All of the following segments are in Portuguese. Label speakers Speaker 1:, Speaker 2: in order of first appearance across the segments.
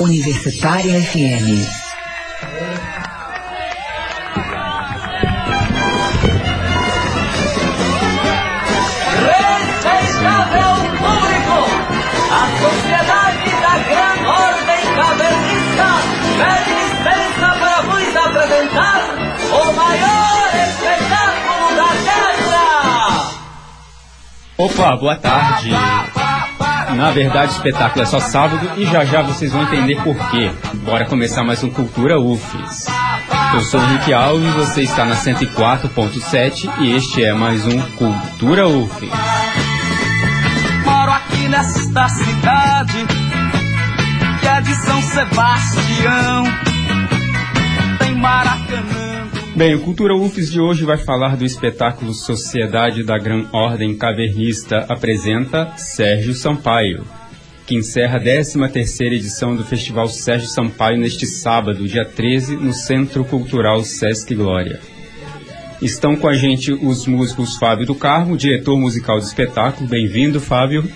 Speaker 1: Universitária FM.
Speaker 2: Respeitável público, a Sociedade da Gran Ordem Cavernista pede licença para vos apresentar o maior espetáculo da Terra!
Speaker 3: Opa, boa tarde. Na verdade, o espetáculo é só sábado e já já vocês vão entender por quê. Bora começar mais um Cultura UFES. Eu sou o Henrique Alves, você está na 104.7 e este é mais um Cultura UFES.
Speaker 2: Moro aqui nesta cidade que é de São Sebastião. Tem Maracanã.
Speaker 3: Bem, o Cultura UFES de hoje vai falar do espetáculo Sociedade da Gran Ordem Cavernista apresenta Sérgio Sampaio, que encerra a 13ª edição do Festival Sérgio Sampaio neste sábado, dia 13, no Centro Cultural Sesc Glória. Estão com a gente os músicos Fábio do Carmo, diretor musical do espetáculo. Bem-vindo, Fábio.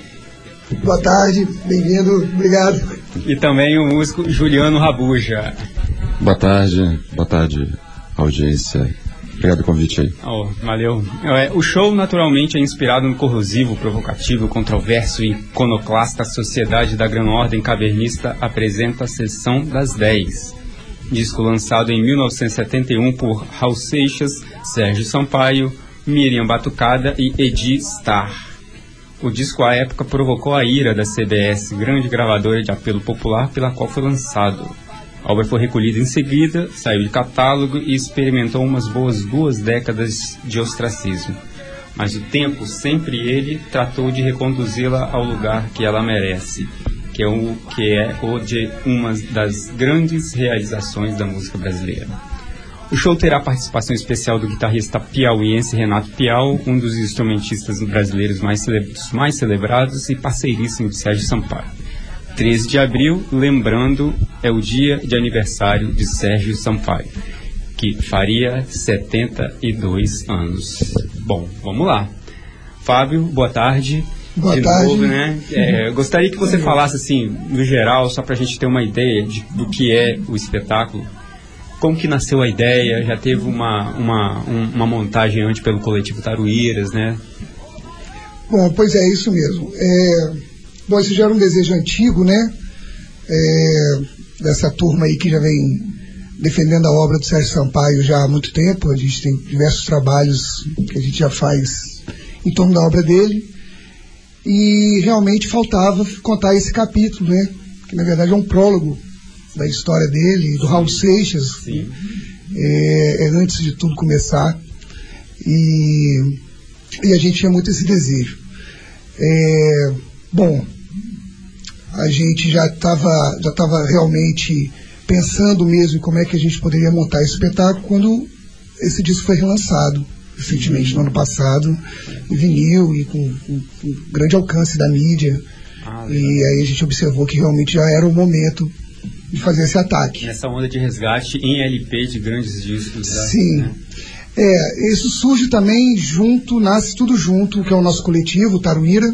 Speaker 4: Boa tarde, bem-vindo, obrigado.
Speaker 3: E também o músico Juliano Rabuja.
Speaker 5: Boa tarde, boa tarde, audiência. Obrigado pelo convite aí.
Speaker 3: Oh, valeu. É, o show, naturalmente, é inspirado no corrosivo, provocativo, controverso e iconoclasta Sociedade da Gran Ordem Cavernista apresenta a Sessão das 10. Disco lançado em 1971 por Raul Seixas, Sérgio Sampaio, Miriam Batucada e Edi Starr. O disco à época provocou a ira da CBS, grande gravadora de apelo popular pela qual foi lançado. A obra foi recolhida em seguida, saiu de catálogo e experimentou umas boas duas décadas de ostracismo. Mas o tempo, sempre ele, tratou de reconduzi-la ao lugar que ela merece, que é o que é o de uma das grandes realizações da música brasileira. O show terá participação especial do guitarrista piauiense Renato Piau, um dos instrumentistas brasileiros mais, cele mais celebrados e parceiríssimo de Sérgio Sampaio. 13 de abril, lembrando, é o dia de aniversário de Sérgio Sampaio, que faria 72 anos. Bom, vamos lá. Fábio, boa tarde.
Speaker 4: Boa
Speaker 3: de
Speaker 4: tarde.
Speaker 3: novo, né? É, gostaria que você falasse, assim, no geral, só para a gente ter uma ideia de, do que é o espetáculo. Como que nasceu a ideia? Já teve uma, uma, um- uma montagem antes pelo coletivo Taruíras, né?
Speaker 4: Bom, pois é, isso mesmo. É, bom, isso já era um desejo antigo, né? É, dessa turma aí que já vem defendendo a obra do Sérgio Sampaio já há muito tempo. A gente tem diversos trabalhos que a gente já faz em torno da obra dele. E realmente faltava contar esse capítulo, né? Que na verdade é um prólogo da história dele, do Raul Seixas.
Speaker 3: Sim.
Speaker 4: é, é antes de tudo começar. E, e a gente tinha muito esse desejo. É, bom, a gente já estava já tava realmente pensando mesmo em como é que a gente poderia montar esse espetáculo quando esse disco foi relançado recentemente no ano passado em vinil e com, com- com grande alcance da mídia
Speaker 3: Ah,
Speaker 4: e aí a gente observou que realmente já era o momento de fazer esse ataque.
Speaker 3: Nessa onda de resgate em LP de grandes discos. né?
Speaker 4: Sim.
Speaker 3: Né?
Speaker 4: É, isso surge também junto, nasce tudo junto, que é o nosso coletivo, o Taruíra.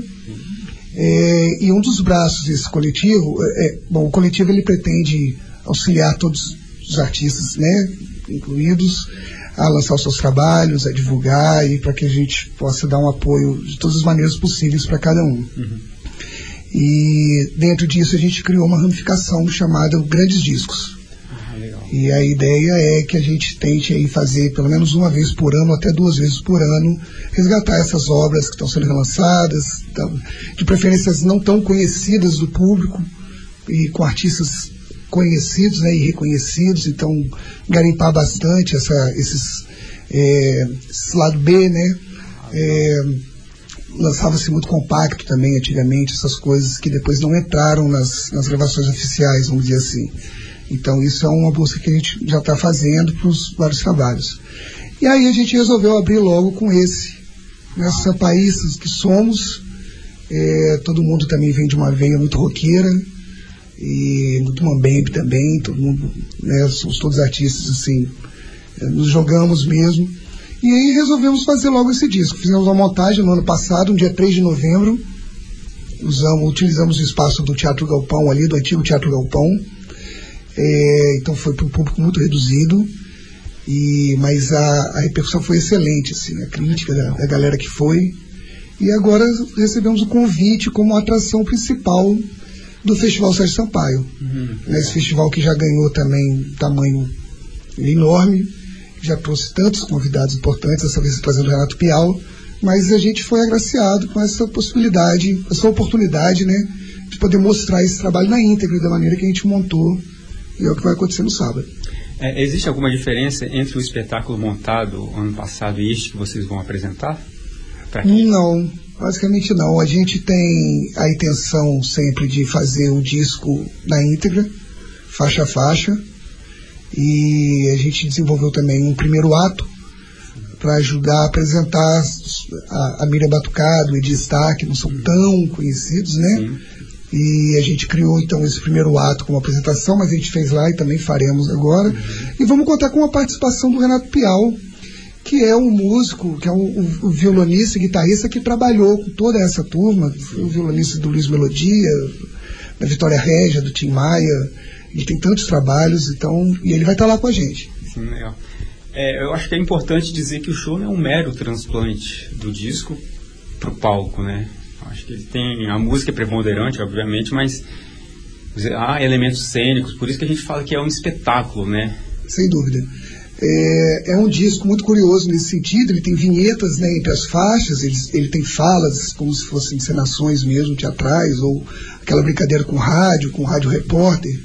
Speaker 4: É, e um dos braços desse coletivo, é, é, bom, o coletivo ele pretende auxiliar todos os artistas, né, incluídos, a lançar os seus trabalhos, a divulgar e para que a gente possa dar um apoio de todas as maneiras possíveis para cada um. E dentro disso a gente criou uma ramificação chamada Grandes Discos. E a ideia é que a gente tente aí fazer pelo menos uma vez por ano, até duas vezes por ano, resgatar essas obras que estão sendo relançadas, de preferências não tão conhecidas do público, e com artistas conhecidos né, e reconhecidos, então garimpar bastante essa, esses, é, lado B, né? É, lançava-se muito compacto também antigamente, essas coisas que depois não entraram nas, nas gravações oficiais, vamos dizer assim. Então isso é uma busca que a gente já está fazendo para os vários trabalhos. E aí a gente resolveu abrir logo com esse. Nós sampaístas que somos, é, todo mundo também vem de uma veia muito roqueira, e muito mambembe também, todo mundo, né, somos todos artistas assim, é, nos jogamos mesmo. E aí resolvemos fazer logo esse disco. Fizemos uma montagem no ano passado, no dia 3 de novembro. Usamos, utilizamos o espaço do Teatro Galpão ali, do antigo Teatro Galpão. É, então foi para um público muito reduzido, e, mas a, a repercussão foi excelente, assim, a crítica da, da galera que foi. E agora recebemos o convite como atração principal do Festival Sérgio Sampaio. Uhum. Esse festival que já ganhou também tamanho enorme, já trouxe tantos convidados importantes, dessa vez trazendo o Renato Pial, mas a gente foi agraciado com essa possibilidade, essa oportunidade, né, de poder mostrar esse trabalho na íntegra, da maneira que a gente montou, e é o que vai acontecer no sábado.
Speaker 3: É, existe alguma diferença entre o espetáculo montado ano passado e este que vocês vão apresentar?
Speaker 4: Não, basicamente não. A gente tem a intenção sempre de fazer o disco na íntegra, faixa a faixa, e a gente desenvolveu também um primeiro ato para ajudar a apresentar a, a Miriam Batucado, o Edi Star, que não são tão conhecidos, né? Sim. E a gente criou então esse primeiro ato como apresentação, mas a gente fez lá e também faremos agora. E vamos contar com a participação do Renato Pial, que é um músico, que é um, um, violonista e guitarrista que trabalhou com toda essa turma, o violonista do Luiz Melodia, da Vitória Régia, do Tim Maia. Ele tem tantos trabalhos, então, e ele vai estar lá com a gente.
Speaker 3: Sim, legal. É, eu acho que é importante dizer que o show não é um mero transplante do disco para o palco, né? Que tem a música é preponderante, obviamente, mas há elementos cênicos, por isso que a gente fala que é um espetáculo, né?
Speaker 4: Sem dúvida. É, é um disco muito curioso nesse sentido, ele tem vinhetas né, entre as faixas, ele, ele tem falas como se fossem encenações mesmo, teatrais, ou aquela brincadeira com rádio, com rádio repórter,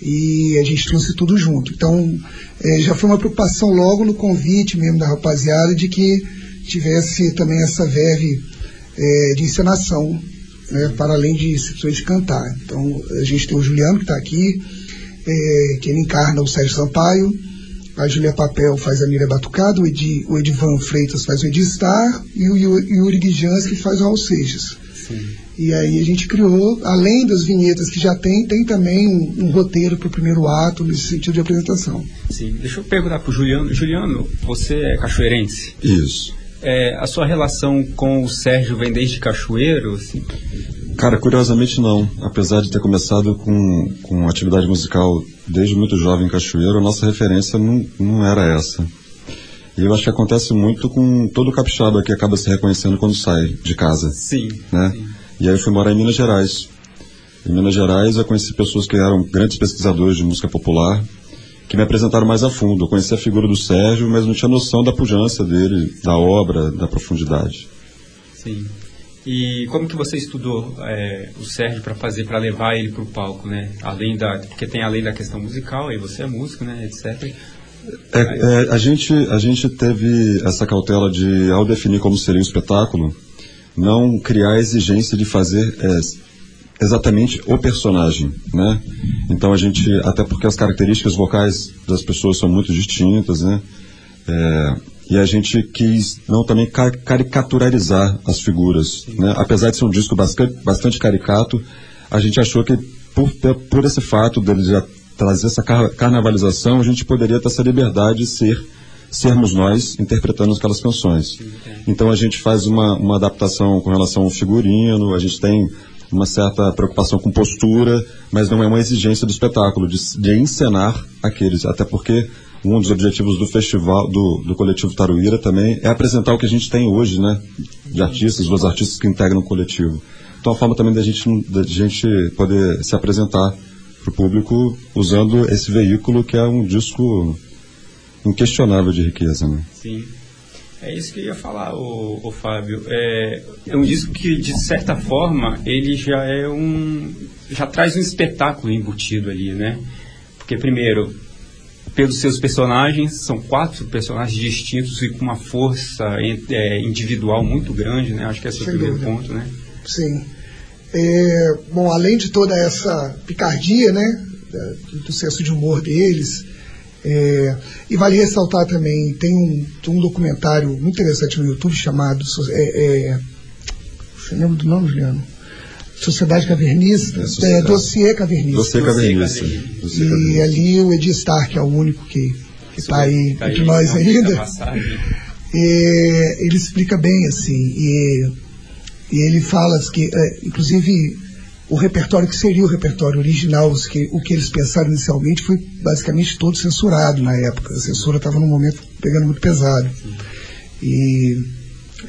Speaker 4: e a gente trouxe tudo junto. Então, é, já foi uma preocupação logo no convite mesmo da rapaziada de que tivesse também essa verve é, de encenação, né, para além de simplesmente cantar. Então, a gente tem o Juliano que está aqui, é, que ele encarna o Sérgio Sampaio, a Julia Papel faz a Miriam Batucado, o, Edi, o Edivan Freitas faz o Edistar e o Yuri Guijans faz o Raul Seixas. Sim. E aí a gente criou, além das vinhetas que já tem, tem também um, um roteiro para o primeiro ato, nesse sentido de apresentação.
Speaker 3: Sim, deixa eu perguntar para o Juliano. Juliano, você é cachoeirense?
Speaker 5: Isso.
Speaker 3: É, a sua relação com o Sérgio vem desde Cachoeiro? Assim?
Speaker 5: Cara, curiosamente não. Apesar de ter começado com, com atividade musical desde muito jovem em Cachoeiro, a nossa referência não, não era essa. E eu acho que acontece muito com todo capixaba que acaba se reconhecendo quando sai de casa.
Speaker 3: Sim.
Speaker 5: Né?
Speaker 3: Sim.
Speaker 5: E aí eu fui morar em Minas Gerais. Em Minas Gerais eu conheci pessoas que eram grandes pesquisadores de música popular que me apresentaram mais a fundo. Eu conheci a figura do Sérgio, mas não tinha noção da pujança dele, da obra, da profundidade.
Speaker 3: Sim. E como que você estudou é, o Sérgio para fazer, para levar ele para o palco, né? Além da, porque tem além da questão musical, aí você é músico, né, etc.
Speaker 5: É, é, a gente a gente teve essa cautela de, ao definir como seria o espetáculo, não criar a exigência de fazer é, exatamente o personagem, né? Então a gente, até porque as características vocais das pessoas são muito distintas, né? É, e a gente quis não também caricaturizar as figuras, né? Apesar de ser um disco bastante, bastante caricato, a gente achou que por, por esse fato dele já trazer essa car carnavalização, a gente poderia ter essa liberdade de ser sermos nós interpretando aquelas canções. Então a gente faz uma, uma adaptação com relação ao figurino, a gente tem uma certa preocupação com postura, mas não é uma exigência do espetáculo, de, de encenar aqueles. Até porque um dos objetivos do festival, do, do coletivo Taruíra também é apresentar o que a gente tem hoje, né? De artistas, dos artistas que integram o coletivo. Então, a forma também da gente, da gente poder se apresentar para o público usando esse veículo que é um disco inquestionável de riqueza, né?
Speaker 3: Sim. É isso que eu ia falar, o, o Fábio. É, é um disco que, de certa forma, ele já é um. já traz um espetáculo embutido ali, né? Porque, primeiro, pelos seus personagens, são quatro personagens distintos e com uma força é, individual muito grande, né? Acho que esse é o primeiro ponto, né?
Speaker 4: Sim. É, bom, além de toda essa picardia, né? Do senso de humor deles, é, e vale ressaltar também, tem um, um, documentário muito interessante no YouTube chamado. É, é, você lembra do nome, Juliano? Sociedade Cavernista, é, Sociedade. É, Dossiê Cavernista.
Speaker 5: Dossiê Cavernista.
Speaker 4: E ali o Edi Stark é o único que está aí tá entre nós ainda. ele explica bem assim, e, e ele fala que, é, inclusive, o repertório que seria o repertório original, o que, o que eles pensaram inicialmente foi basicamente todo censurado na época. A censura estava num momento pegando muito pesado. E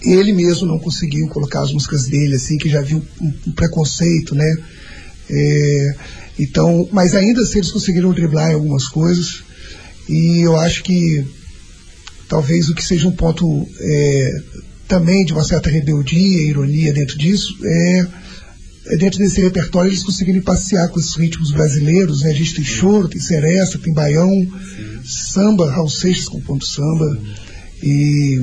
Speaker 4: ele mesmo não conseguiu colocar as músicas dele, assim, que já havia um, um preconceito, né? É, então, mas ainda assim eles conseguiram driblar algumas coisas. E eu acho que talvez o que seja um ponto é, também de uma certa rebeldia, ironia dentro disso, é, dentro desse repertório eles conseguirem passear com esses ritmos brasileiros, né? A gente tem choro, tem seresta, tem baião, Sim. samba, Raul Seixas com ponto samba. E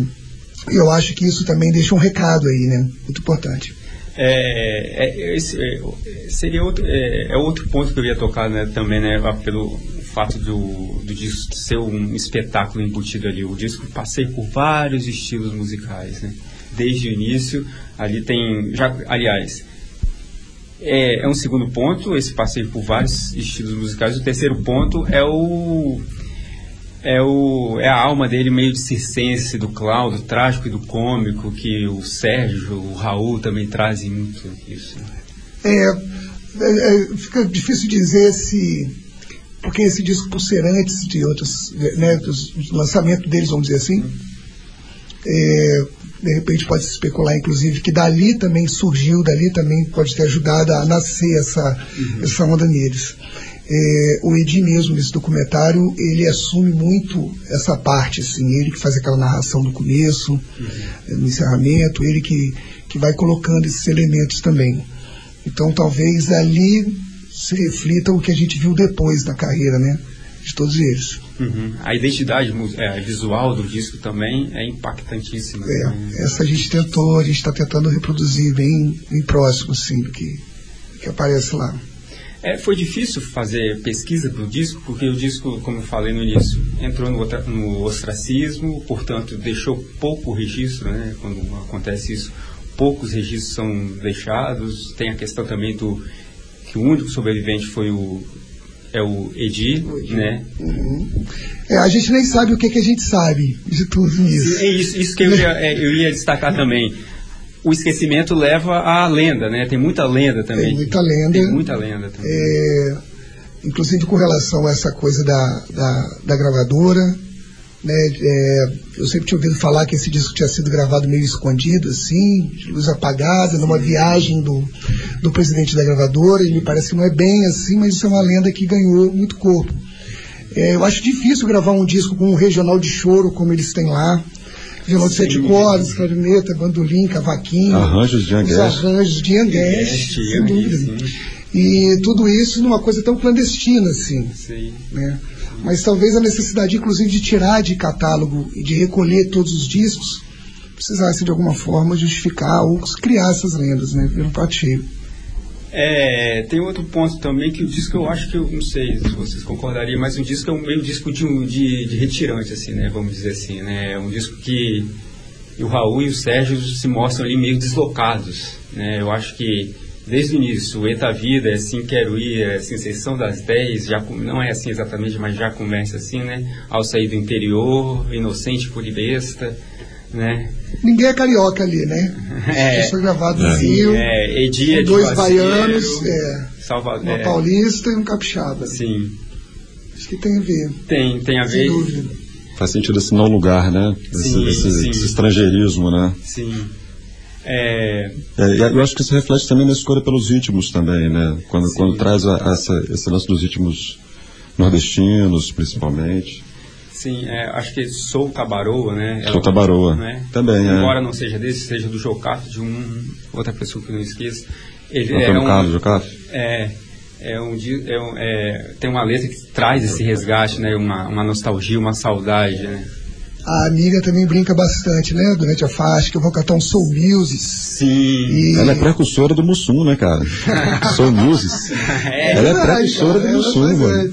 Speaker 4: eu acho que isso também deixa um recado aí, né? Muito importante.
Speaker 3: É, é, esse, é, seria outro, é, é, outro ponto que eu ia tocar né, também, né, pelo fato do, do disco ser um espetáculo embutido ali. O disco passei por vários estilos musicais, né? Desde o início, ali tem, já, aliás, é, é um segundo ponto, esse passeio por vários estilos musicais. O terceiro ponto é o é, o, é a alma dele meio de circense, do Cláudio, trágico e do cômico, que o Sérgio, o Raul também trazem muito isso.
Speaker 4: É, é, é fica difícil dizer se. Porque esse disco, por ser antes de outros, né, dos, do lançamento deles, vamos dizer assim, é, de repente pode se especular, inclusive, que dali também surgiu, dali também pode ter ajudado a nascer essa, uhum. essa onda neles. É, o Edi mesmo, nesse documentário, ele assume muito essa parte, assim, ele que faz aquela narração do começo, uhum. no encerramento, ele que, que vai colocando esses elementos também. Então talvez ali se reflita o que a gente viu depois da carreira, né? De todos eles.
Speaker 3: Uhum. A identidade é, visual do disco também é impactantíssima.
Speaker 4: É, né? essa a gente tentou, a gente está tentando reproduzir bem, bem próximo, assim, do que, que aparece lá.
Speaker 3: É, foi difícil fazer pesquisa para o disco, porque o disco, como eu falei no início, entrou no, no ostracismo, portanto, deixou pouco registro, né? Quando acontece isso, poucos registros são deixados. Tem a questão também do que o único sobrevivente foi o é o Edi, né?
Speaker 4: Uhum. É, a gente nem sabe o que, que a gente sabe de tudo isso.
Speaker 3: É isso, isso que eu ia, é, eu ia destacar também o esquecimento leva à lenda, né? Tem muita lenda também.
Speaker 4: Tem muita lenda.
Speaker 3: Tem muita lenda também.
Speaker 4: É, inclusive com relação a essa coisa da, da, da gravadora, né? É, eu sempre tinha ouvido falar que esse disco tinha sido gravado meio escondido, assim, de luz apagada, numa viagem do, do presidente da gravadora, e me parece que não é bem assim, mas isso é uma lenda que ganhou muito corpo. É, eu acho difícil gravar um disco com um regional de choro como eles têm lá violão de sete cordas, clarineta, bandolim, cavaquinho.
Speaker 5: Arranjos de Angueste.
Speaker 4: arranjos de Angueste, sem dúvida. E tudo isso numa coisa tão clandestina assim. Sim. Né? Mas talvez a necessidade, inclusive, de tirar de catálogo e de recolher todos os discos precisasse de alguma forma justificar ou criar essas lendas, né? Viram prato cheio.
Speaker 3: É, tem outro ponto também que o disco eu acho que eu não sei se vocês concordariam, mas o disco é um meio disco de, de, de retirante, assim, né? Vamos dizer assim, né? É um disco que o Raul e o Sérgio se mostram ali meio deslocados, né? Eu acho que desde o início, o Eta Vida, é assim quero ir, é assim, sessão das 10, já, não é assim exatamente, mas já começa assim, né? Ao sair do interior, inocente por besta, né?
Speaker 4: Ninguém é carioca ali, né? É, Isso foi gravado no Rio.
Speaker 3: É, Edia
Speaker 4: com dois baianos, é,
Speaker 3: Salva,
Speaker 4: uma é, paulista e um capixaba.
Speaker 3: Sim.
Speaker 4: Acho que tem a ver.
Speaker 3: Tem, tem a ver.
Speaker 4: Sem dúvida.
Speaker 5: Faz sentido esse não lugar, né? Esse, sim, esse, sim. esse estrangeirismo, né?
Speaker 3: Sim. É...
Speaker 5: É, eu acho que isso reflete também na escolha pelos ritmos também, né? Quando, quando traz a, essa, esse lance dos ritmos nordestinos, principalmente.
Speaker 3: Sim, é, acho que Sou Tabaroa, né?
Speaker 5: Sou Tabaroa, né? também,
Speaker 3: é. Embora não seja desse, seja do Jocato, de um, outra pessoa que eu não esqueço. Ele
Speaker 5: Antônio
Speaker 3: é um,
Speaker 5: Carlos Jocato?
Speaker 3: É, é um, é um é, tem uma letra que traz esse resgate, né? Uma, uma nostalgia, uma saudade, né?
Speaker 4: A amiga também brinca bastante, né? Durante a faixa, que eu vou cantar um Soul Music.
Speaker 3: Sim.
Speaker 5: E... Ela é precursora do Mussum, né, cara? soul Music. É, ela é precursora cara, do Mussum, mano.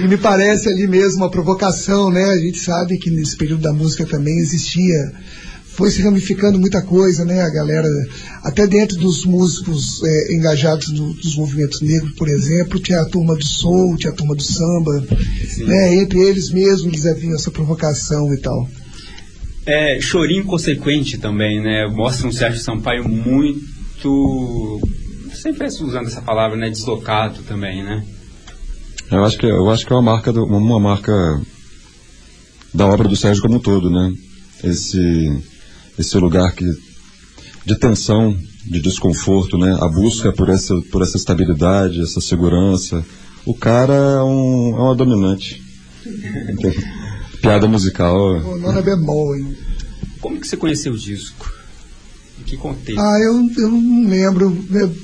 Speaker 4: E me parece ali mesmo uma provocação, né? A gente sabe que nesse período da música também existia foi se ramificando muita coisa, né? A galera, até dentro dos músicos é, engajados no, dos movimentos negros, por exemplo, tinha a turma do soul, tinha a turma do samba, né? Entre eles mesmos eles haviam essa provocação e tal.
Speaker 3: É, chorinho consequente também, né? Mostra um Sérgio Sampaio muito sempre usando essa palavra, né? Deslocado também, né?
Speaker 5: Eu acho que, eu acho que é uma marca, do, uma marca da obra do Sérgio como um todo, né? Esse, esse lugar que, de tensão, de desconforto, né? A busca por essa, por essa estabilidade, essa segurança. O cara é, um, é uma dominante. Piada musical.
Speaker 4: O nome é bemol, hein?
Speaker 3: Como que você conheceu o disco? Em que contexto?
Speaker 4: Ah, eu, eu não lembro. Deve,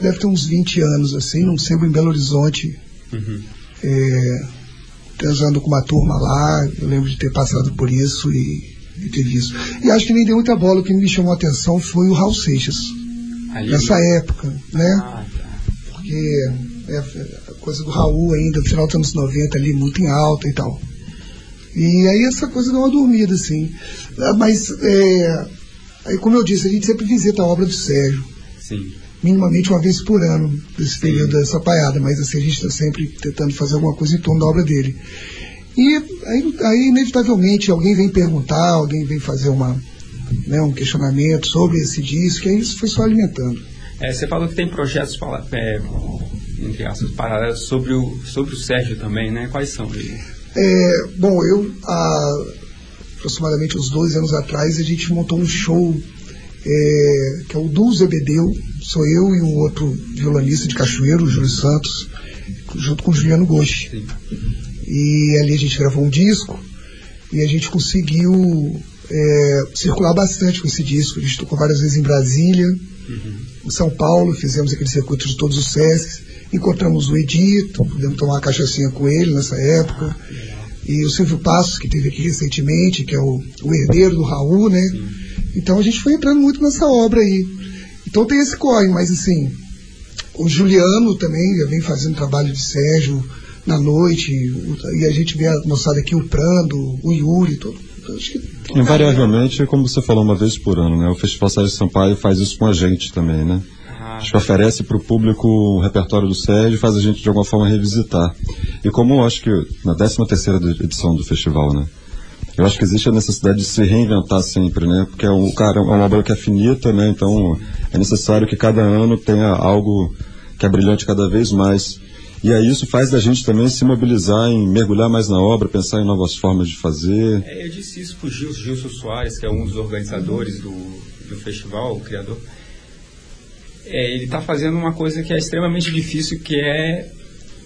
Speaker 4: deve ter uns 20 anos, assim, não sempre em Belo Horizonte.
Speaker 3: Uhum.
Speaker 4: É, transando com uma turma lá, eu lembro de ter passado por isso e, e ter visto. E acho que nem deu muita bola, o que me chamou a atenção foi o Raul Seixas.
Speaker 3: Ali?
Speaker 4: Nessa época, né?
Speaker 3: Ah, tá.
Speaker 4: Porque é, a coisa do Raul ainda, no final dos anos 90 ali, muito em alta e tal. E aí essa coisa deu uma dormida, assim. Ah, Mas, é, aí como eu disse, a gente sempre visita a obra do Sérgio,
Speaker 3: Sim.
Speaker 4: minimamente uma vez por ano, desse período dessa paiada, mas assim, a gente está sempre tentando fazer alguma coisa em torno da obra dele. E aí, aí, inevitavelmente, alguém vem perguntar, alguém vem fazer uma, né, um questionamento sobre esse disco, e aí isso foi só alimentando.
Speaker 3: É, você falou que tem projetos, pala- é, entre aspas, paralelos sobre o, sobre o Sérgio também, né? Quais são eles?
Speaker 4: É, bom, eu, há aproximadamente uns 12 anos atrás, a gente montou um show é, que é o Dul Zebedeu, sou eu e um outro violonista de Cachoeiro, o Júlio Santos, junto com o Juliano Goshi. E ali a gente gravou um disco e a gente conseguiu é, circular bastante com esse disco. A gente tocou várias vezes em Brasília, em São Paulo, fizemos aquele circuito de todos os SESCs, encontramos o Edito, pudemos tomar uma cachaçinha com ele nessa época. E o Silvio Passos, que teve aqui recentemente, que é o, o herdeiro do Raul, né? Então a gente foi entrando muito nessa obra aí. Então tem esse corre, mas assim, o Juliano também já vem fazendo trabalho de Sérgio na noite, o- e a gente vê a moçada aqui, o Prando, o Yuri, todo. então, Acho que
Speaker 5: Invariavelmente, como você falou uma vez por ano, né? O Festival Sérgio Sampaio faz isso com a gente também, né?
Speaker 3: Ah,
Speaker 5: Acho que oferece para o público o repertório do Sérgio e faz a gente de alguma forma revisitar. E como eu acho que na 13 terceira edição do festival, né? Eu acho que existe a necessidade de se reinventar sempre, né? Porque é um, cara, é uma obra que é finita, né? Então é necessário que cada ano tenha algo que é brilhante cada vez mais. E aí isso faz da gente também se mobilizar em mergulhar mais na obra, pensar em novas formas de fazer.
Speaker 3: É, eu disse isso pro Gil, Gilson Soares, que é um dos organizadores do, do festival, o criador. É, ele está fazendo uma coisa que é extremamente difícil, que é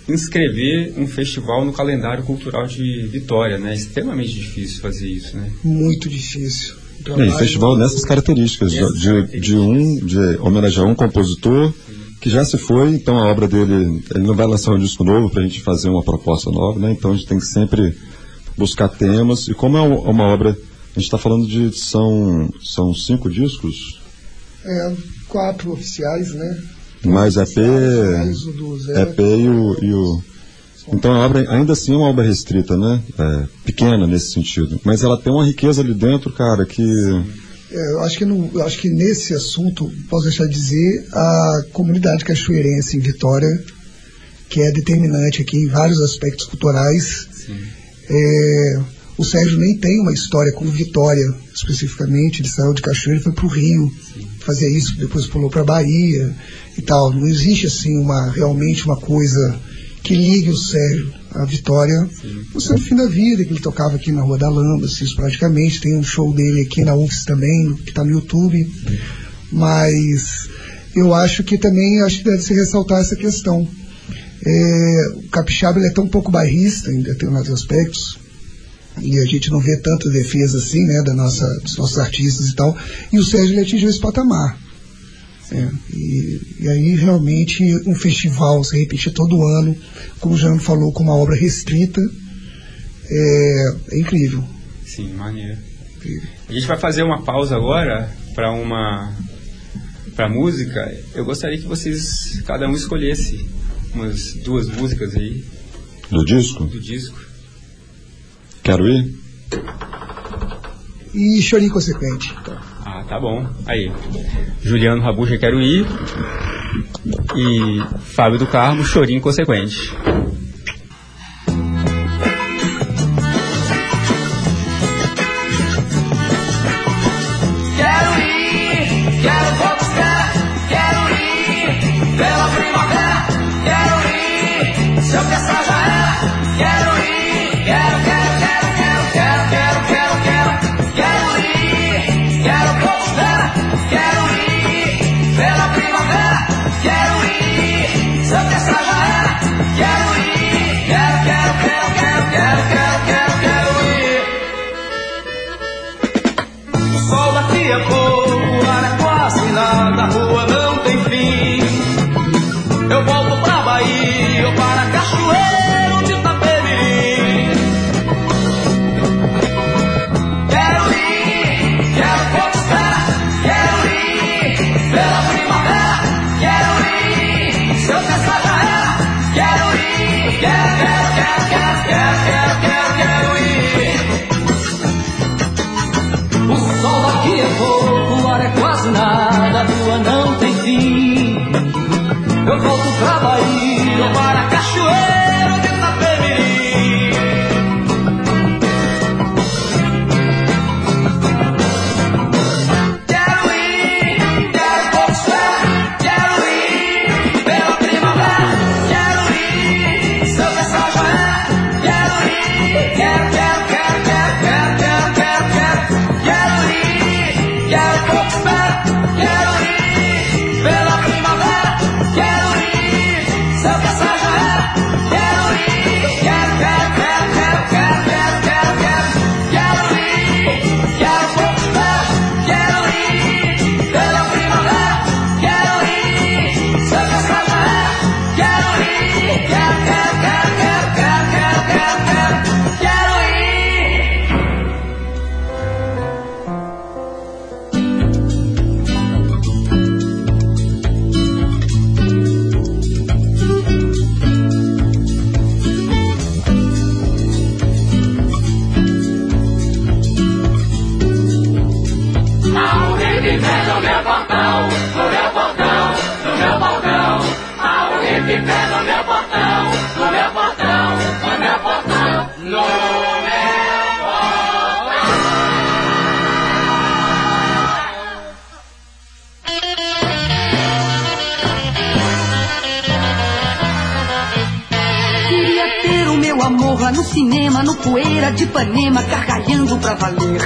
Speaker 3: inscrever um festival no calendário cultural de Vitória, né? É extremamente difícil fazer isso, né?
Speaker 4: muito difícil. O
Speaker 5: festival nessas características, de,
Speaker 3: Essas
Speaker 5: de,
Speaker 3: características.
Speaker 5: de um, de homenagear um compositor que já se foi, então a obra dele, ele não vai lançar um disco novo para a gente fazer uma proposta nova, né? Então a gente tem que sempre buscar temas, e como é um- uma obra, a gente está falando de, são, são cinco discos,
Speaker 4: É, quatro oficiais, né?
Speaker 5: mais EP,
Speaker 4: Mais o do Zé.
Speaker 5: EP e o, e o- Então a obra ainda assim é uma obra restrita, né? É, pequena nesse sentido, mas ela tem uma riqueza ali dentro, cara, que...
Speaker 4: É, eu acho que não, acho que nesse assunto posso deixar de dizer a comunidade cachoeirense em Vitória, que é determinante aqui em vários aspectos culturais. É, o Sérgio nem tem uma história com Vitória especificamente, ele saiu de Cachoeira e foi para o Rio fazer isso, depois pulou para Bahia e tal. Não existe assim uma realmente uma coisa que ligue o Sérgio à Vitória. O seu fim da vida, que ele tocava aqui na Rua da Lamba, assim, praticamente. Tem um show dele aqui na UFS também, que está no YouTube. Mas eu acho que também acho que deve se ressaltar essa questão. É, o capixaba é tão pouco bairrista em determinados aspectos e a gente não vê tanta defesa assim, né, da nossa, dos nossos artistas e tal. E o Sérgio ele atingiu esse patamar. É, e, e aí realmente um festival se repetir todo ano, como o Jean falou, com uma obra restrita, é, é incrível.
Speaker 3: Sim, maneiro.
Speaker 4: incrível.
Speaker 3: A gente vai fazer uma pausa agora para uma para música. Eu gostaria que vocês cada um escolhesse umas duas músicas aí
Speaker 5: Do disco?
Speaker 3: do disco.
Speaker 5: Quero ir?
Speaker 4: E chorinho consequente.
Speaker 3: Ah, tá bom. Aí. Juliano Rabuja, quero ir. E Fábio do Carmo, chorinho consequente.
Speaker 2: De
Speaker 1: Ipanema, gargalhando pra valer.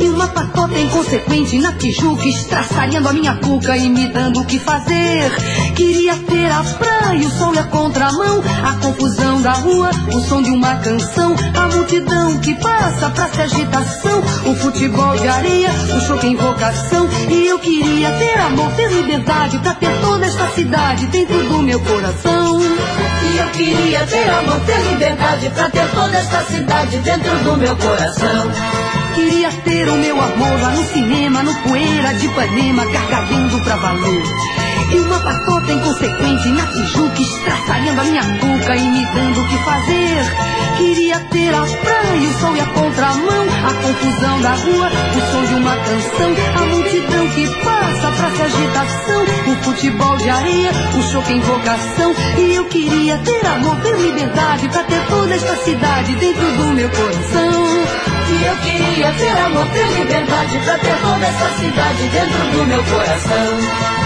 Speaker 1: E uma patota inconsequente na Tijuca, estraçalhando a minha cuca e me dando o que fazer. Queria ter a praia, o sol e a contramão, a confusão da rua, o som de uma canção, a multidão que passa pra se agitação, o futebol de areia, o choque em invocação. E eu queria ter amor, ter liberdade pra ter esta cidade dentro do meu coração.
Speaker 6: E eu queria ter amor, ter liberdade pra ter toda esta cidade dentro do meu coração.
Speaker 1: Queria ter o meu amor lá no cinema, no poeira de Ipanema, gargalhando pra valer. E uma patota inconsequente na Tijuca, estraçalhando a minha boca e me dando o que fazer. Queria ter a praia, o sol e a contramão, a confusão da rua, o som de uma canção, a multidão que passa pra essa agitação, futebol de areia, o choque em invocação. E eu queria ter amor, ter liberdade pra ter toda esta cidade dentro do meu coração.
Speaker 6: E eu queria ter amor, ter liberdade pra ter toda essa cidade dentro do meu coração.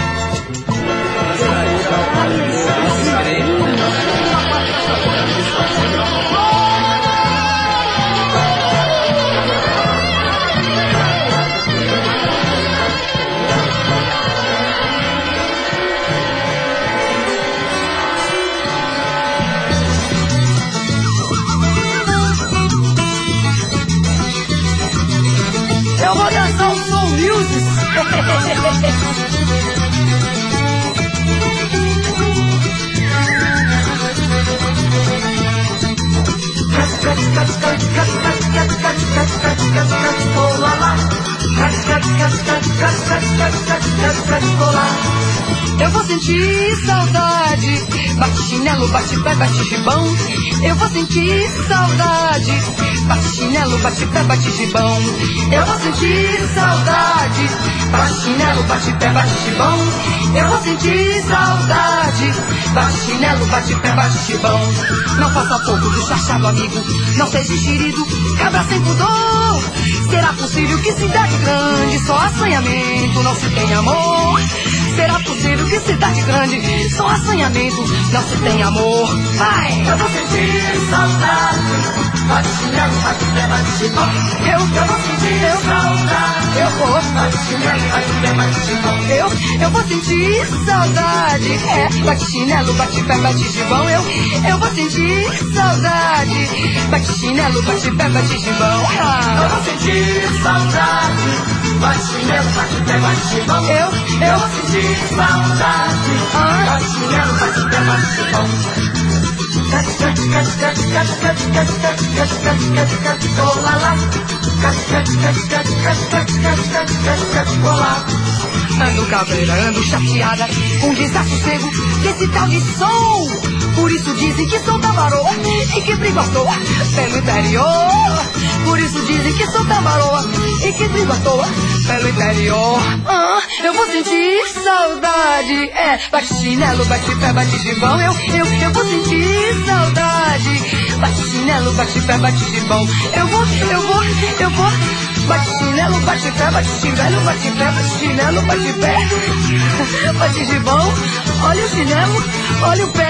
Speaker 1: Sentir saudade. Bate chinelo, bate pé, bate gibão. Eu vou sentir saudade. Bate chinelo, bate pé, bate gibão. Eu vou sentir saudade. Bate chinelo, bate pé, bate gibão. Eu vou sentir saudade. Bate chinelo, bate pé, bate gibão. Não faça pouco do chachado, amigo. Não seja enxerido, cabra sem pudor. Será possível que cidade grande só assanhamento não se tem amor? Será possível que cidade grande só assanhamento não se tem amor? Vai!
Speaker 2: Eu vou sentir saudade. Bate chinelo, bate pé, bate chibão.
Speaker 1: Eu,
Speaker 2: Eu vou sentir saudade.
Speaker 1: eu vou,
Speaker 2: Bate chinelo, bate pé, bate chibão.
Speaker 1: eu, eu vou sentir saudade. É, bate chinelo, bate pé, bate gibão. Eu, eu vou sentir saudade. Bate chinelo, bate pé, bate.
Speaker 2: Eu
Speaker 1: Ah,
Speaker 2: vou sentir saudade. Chinelo, bate pé, bate chibão.
Speaker 1: eu,
Speaker 2: Eu
Speaker 1: eu,
Speaker 2: vou sentir saudade.
Speaker 1: Ah.
Speaker 2: Chinelo, bate pé, bate chibão. Cate, cate, cate, cate, cate, cate, cate, cate, cate, cate, cate, cate, colá. Cate, cate, cate, cate, cate, cate, cate, cate, cate, cate, colá.
Speaker 1: ando cabreira, ando chateada, com desassossego desse tal de som. Por isso dizem que sou tamaroa e que brigo à toa pelo interior. Por isso dizem que sou tamaroa e que brigo à toa pelo interior. Ah, eu vou sentir saudade. É, bate chinelo, bate pé, bate gibão. Eu, eu, eu vou sentir saudade. Bate chinelo, bate pé, bate gibão. Eu vou, eu vou, eu vou. Bate chinelo, bate pé, bate chinelo, bate pé, bate chinelo, bate pé. Bate gibão, olha o chinelo, olha o pé.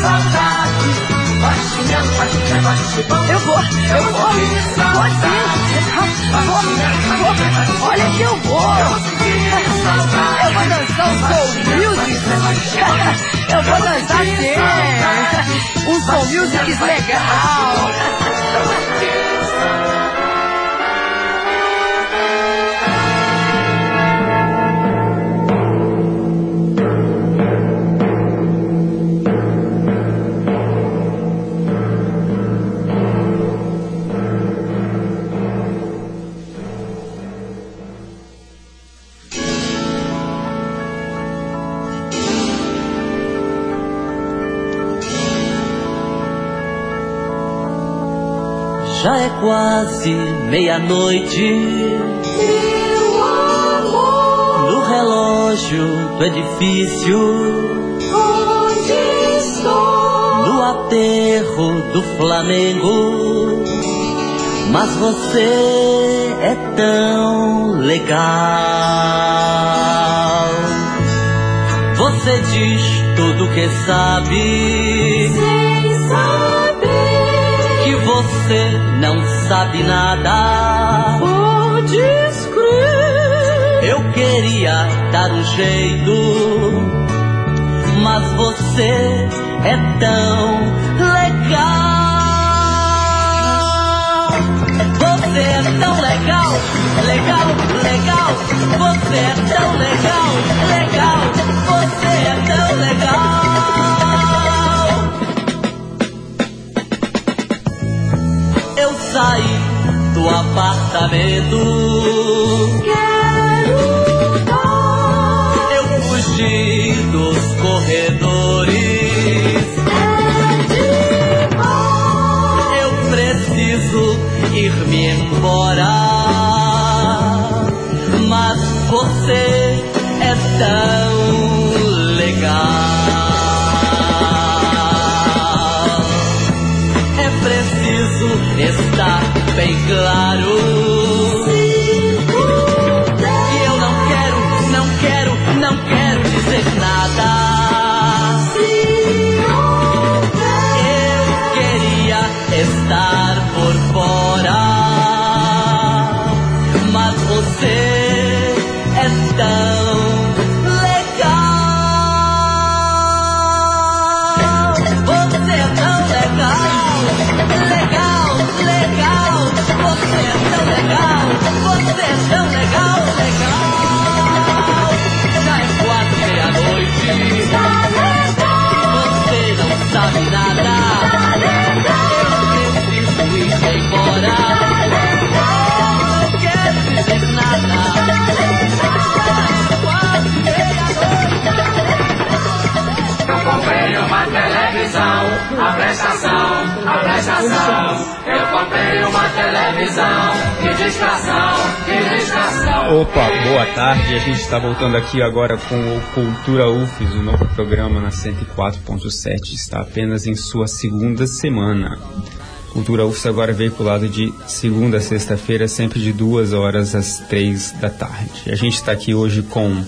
Speaker 2: Saudade.
Speaker 1: Eu vou, eu vou, vou sim. Vou, olha que eu vou. Eu vou dançar o soul music. Eu vou dançar sim. Um soul music legal.
Speaker 7: Já é quase meia-noite.
Speaker 6: Meu amor,
Speaker 7: No relógio do edifício,
Speaker 6: onde estou?
Speaker 7: no aterro do Flamengo. Mas você é tão legal. Você diz tudo que sabe. Que você não sabe nada.
Speaker 6: podes crer.
Speaker 7: Eu queria dar um jeito, mas você é tão legal. Você é tão legal, legal, legal. Você é tão legal, legal. Você é tão legal. Saí do apartamento.
Speaker 6: Quero dar
Speaker 7: Eu fugi dos corredores.
Speaker 6: é demais.
Speaker 7: Eu preciso ir-me embora. Mas você é tão está bem claro. Eu
Speaker 2: comprei uma televisão, que distração, que distração.
Speaker 3: Opa, boa tarde. A gente está voltando aqui agora com o Cultura UFES, o novo programa na 104.7. Está apenas em sua segunda semana. Cultura UFES agora é veiculado de segunda a sexta-feira, sempre de duas horas às três da tarde. A gente está aqui hoje com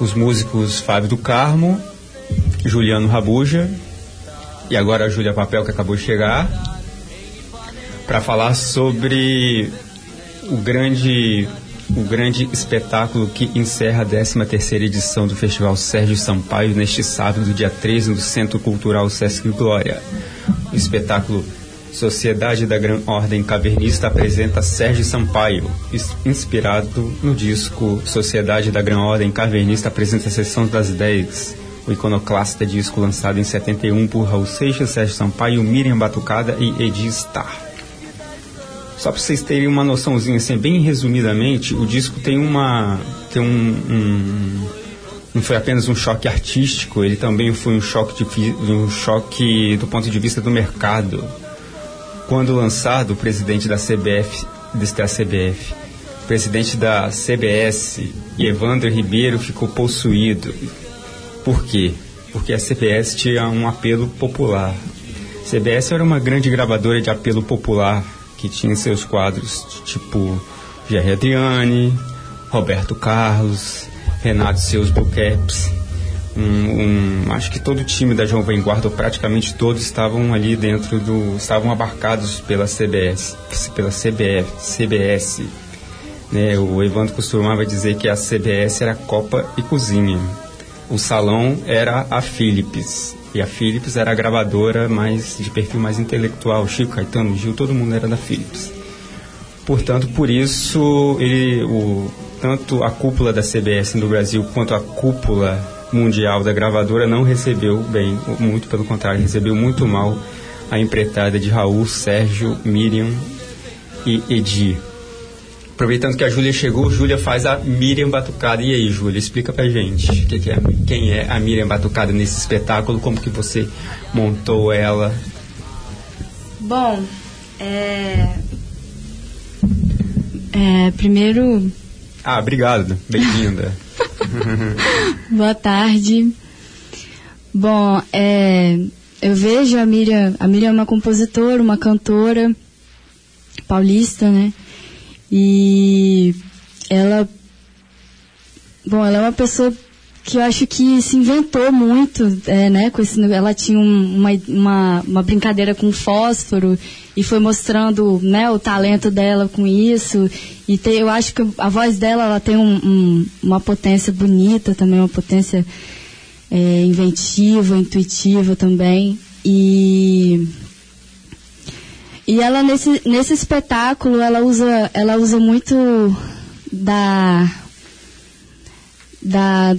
Speaker 3: os músicos Fábio do Carmo, Juliano Rabuja e agora a Júlia Papel que acabou de chegar para falar sobre o grande o grande espetáculo que encerra a 13 terceira edição do Festival Sérgio Sampaio neste sábado, dia 13, no Centro Cultural Sesc Glória. O espetáculo Sociedade da Gran Ordem Cavernista apresenta Sérgio Sampaio, inspirado no disco Sociedade da Gran Ordem Cavernista apresenta a Sessão das 10, o iconoclasta disco lançado em 71 por Raul Seixas, Sérgio Sampaio, Miriam Batucada e Edi Starr. Só para vocês terem uma noçãozinha, assim, bem resumidamente, o disco tem uma. tem um, um- não foi apenas um choque artístico, ele também foi um choque, de, um choque do ponto de vista do mercado. Quando lançado, o presidente da CBF, da CBF, o presidente da CBS, Evandro Ribeiro, ficou possuído. Por quê? Porque a CBS tinha um apelo popular. A CBS era uma grande gravadora de apelo popular que tinha seus quadros tipo Jerry Adriani, Roberto Carlos, Renato Seus Blue Caps. Um, um- acho que todo o time da Jovem Guarda, ou praticamente todos, estavam ali dentro do. estavam abarcados pela CBS, pela CBF, CBS. né? O Evandro costumava dizer que a CBS era Copa e Cozinha. O salão era a Philips. E a Philips era a gravadora mais de perfil mais intelectual. Chico, Caetano, Gil, todo mundo era da Philips. Portanto, por isso, ele, o, tanto a cúpula da CBS no Brasil quanto a cúpula mundial da gravadora não recebeu bem, muito pelo contrário, recebeu muito mal a empreitada de Raul, Sérgio, Miriam e Edi. Aproveitando que a Júlia chegou, Júlia faz a Miriam Batucada. E aí, Júlia, explica pra gente que que é, quem é a Miriam Batucada nesse espetáculo, como que você montou ela.
Speaker 8: Bom, é... é, primeiro,
Speaker 3: Ah, obrigado, bem-vinda.
Speaker 8: boa tarde. Bom, é, eu vejo a Miriam, a Miriam é uma compositora, uma cantora paulista, né? E ela, bom, ela é uma pessoa que eu acho que se inventou muito, é, né? Com esse, ela tinha um- uma, uma, uma brincadeira com fósforo e foi mostrando, né, o talento dela com isso. E tem, eu acho que a voz dela, ela tem um- um- uma potência bonita também, uma potência é, inventiva, intuitiva também. E e ela nesse, nesse espetáculo ela usa ela usa muito da da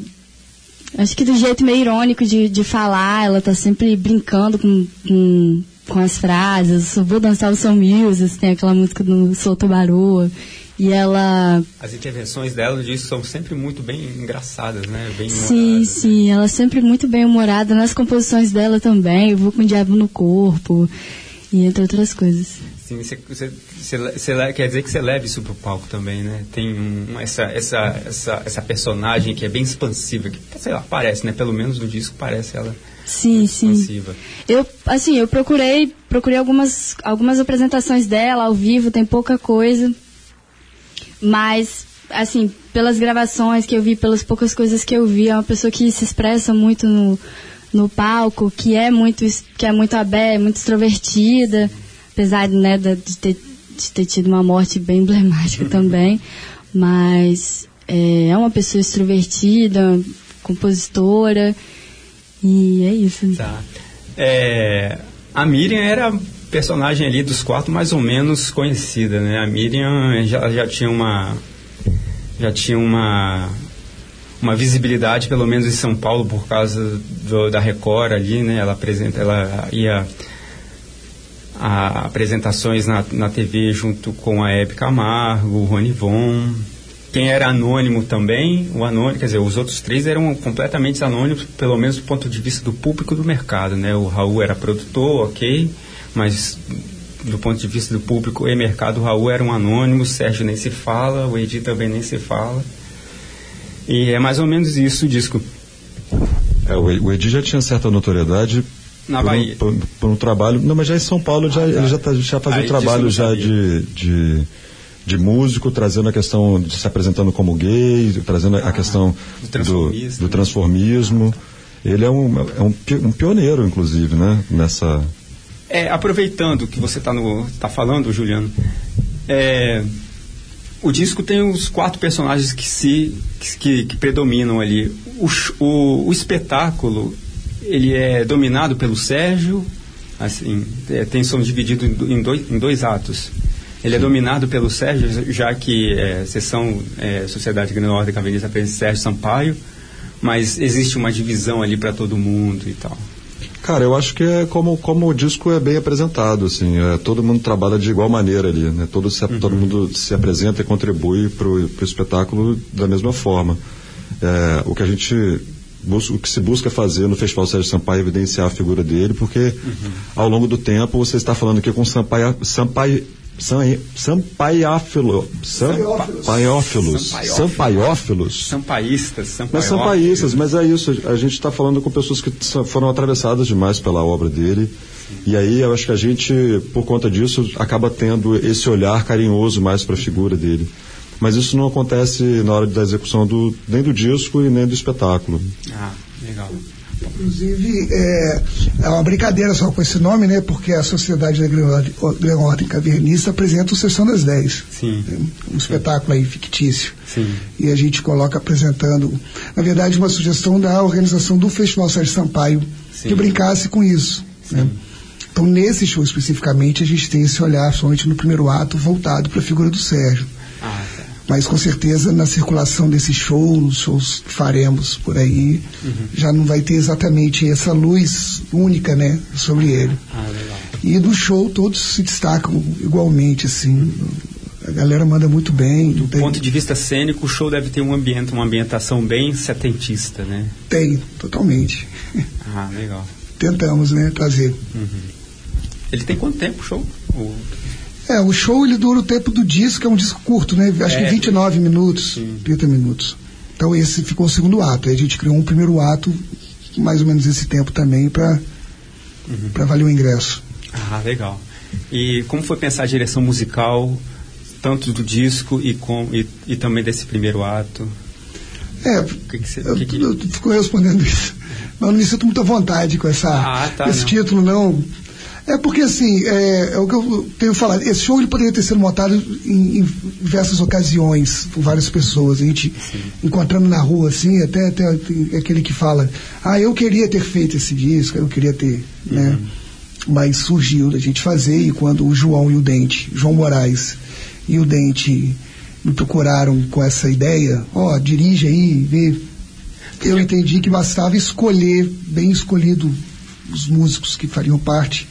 Speaker 8: acho que do jeito meio irônico de, de falar ela tá sempre brincando com, com, com as frases vou dançar o São Muses tem aquela música do Solto Baroa e ela
Speaker 3: As intervenções dela no disco são sempre muito bem engraçadas, né? Bem
Speaker 8: Sim,
Speaker 3: humoradas.
Speaker 8: sim, ela é sempre muito bem humorada nas composições dela também. Eu vou com o diabo no corpo e entre outras coisas.
Speaker 3: Sim, você, quer dizer que você leva isso pro palco também, né? Tem um, essa, essa, essa, essa personagem que é bem expansiva, que, sei lá, parece, né? Pelo menos no disco parece ela
Speaker 8: Sim, sim.
Speaker 3: expansiva.
Speaker 8: Eu, assim, eu procurei, procurei algumas, algumas apresentações dela ao vivo, tem pouca coisa. Mas, assim, pelas gravações que eu vi, pelas poucas coisas que eu vi, é uma pessoa que se expressa muito no, no palco, que é muito, que é muito aberta, muito extrovertida, apesar né, de, ter, de ter tido uma morte bem emblemática também. Mas é, é uma pessoa extrovertida, compositora, e é isso.
Speaker 3: Tá. É, a Miriam era a personagem ali dos quatro mais ou menos conhecida, né? A Miriam já, já tinha uma já tinha uma uma visibilidade pelo menos em São Paulo por causa do- da Record ali, né? Ela apresenta, ela ia a apresentações na, na TV junto com a Hebe Camargo, o Rony Von. Quem era anônimo também, o anônimo, quer dizer, os outros três eram completamente anônimos, pelo menos do ponto de vista do público do mercado, né? O Raul era produtor, ok, mas do ponto de vista do público e mercado, o Raul era um anônimo, o Sérgio nem se fala, o Edi também nem se fala. E é mais ou menos isso o disco.
Speaker 5: É, o Edi já tinha certa notoriedade
Speaker 3: Na
Speaker 5: por,
Speaker 3: Bahia.
Speaker 5: Um, por, por um trabalho. Não, mas já em São Paulo já,
Speaker 3: Ah, tá.
Speaker 5: ele já, tá, já fazia um trabalho já de, de, de músico, trazendo a questão de se apresentando como gay, trazendo a questão
Speaker 3: do transformismo.
Speaker 5: do transformismo. Ele é um, é um, um pioneiro, inclusive, né? Nessa.
Speaker 3: É, aproveitando que você está tá falando, Juliano, é, o disco tem os quatro personagens que se que, que predominam ali. O, o, o espetáculo ele é dominado pelo Sérgio, assim, é, tem são dividido em, do- em dois, em dois atos. Ele é dominado pelo Sérgio, já que é, sessão é, Sociedade Grande Ordem Caverniza apresenta Sérgio Sampaio, mas existe uma divisão ali para todo mundo e tal.
Speaker 5: Cara, eu acho que é como, como o disco é bem apresentado, assim, é, todo mundo trabalha de igual maneira ali, né? Todo, se, todo mundo se apresenta e contribui para o espetáculo da mesma forma. É, o que a gente o que se busca fazer no Festival Sérgio Sampaio é evidenciar a figura dele, porque ao longo do tempo você está falando aqui com Sampaio, Sampaio, Sampaiófilos,
Speaker 3: Sampaiófilos.
Speaker 5: Sampaiófilos,
Speaker 3: Sampaístas,
Speaker 5: mas são paístas, mas é isso. A gente está falando com pessoas que foram atravessadas demais pela obra dele. E aí eu acho que a gente, por conta disso, acaba tendo esse olhar carinhoso mais para a figura dele. Mas isso não acontece na hora da execução do, nem do disco e nem do espetáculo.
Speaker 3: Ah, legal.
Speaker 4: Inclusive, é, é uma brincadeira só com esse nome, né? Porque a Sociedade da Grande Ordem- Ordem Cavernista apresenta o Sessão das 10.
Speaker 3: Sim.
Speaker 4: Um espetáculo aí fictício.
Speaker 3: Sim.
Speaker 4: E a gente coloca apresentando, na verdade, uma sugestão da organização do Festival Sérgio Sampaio,
Speaker 3: Sim.
Speaker 4: que brincasse com isso. né? Então, nesse show especificamente, a gente tem esse olhar, somente no primeiro ato, voltado para a figura do Sérgio. Mas com certeza na circulação desse show, nos shows que faremos por aí,
Speaker 3: Uhum.
Speaker 4: já não vai ter exatamente essa luz única, né, sobre ele.
Speaker 3: Ah, legal.
Speaker 4: E do show todos se destacam igualmente, assim. A galera manda muito bem.
Speaker 3: Do
Speaker 4: tem,
Speaker 3: ponto de vista cênico, o show deve ter um ambiente, uma ambientação bem setentista, né?
Speaker 4: tem, totalmente.
Speaker 3: Ah, legal.
Speaker 4: Tentamos, né, trazer.
Speaker 3: Ele tem quanto tempo o show? O-
Speaker 4: É, o show ele dura o tempo do disco, que é um disco curto, né? Acho
Speaker 3: É.
Speaker 4: que 29 minutos,
Speaker 3: Sim.
Speaker 4: 30 minutos. Então esse ficou o segundo ato. Aí a gente criou um primeiro ato, mais ou menos esse tempo também, para para valer o ingresso.
Speaker 3: Ah, legal. E como foi pensar a direção musical, tanto do disco e, com, e, e também desse primeiro ato?
Speaker 4: É,
Speaker 3: que que você-
Speaker 4: eu,
Speaker 3: que que-
Speaker 4: eu fico respondendo isso. Mas eu não me sinto muito à vontade com essa,
Speaker 3: Ah, tá,
Speaker 4: esse
Speaker 3: não.
Speaker 4: título, não. É porque, assim, é, é o que eu tenho falado. Esse show ele poderia ter sido montado em, em diversas ocasiões, por várias pessoas. A gente encontrando na rua, assim, até, até aquele que fala, ah, eu queria ter feito esse disco, eu queria ter, né? Mas surgiu da gente fazer, e quando o João e o Dente, João Moraes e o Dente me procuraram com essa ideia, ó, dirige aí, vê. Eu entendi que bastava escolher, bem escolhido, os músicos que fariam parte,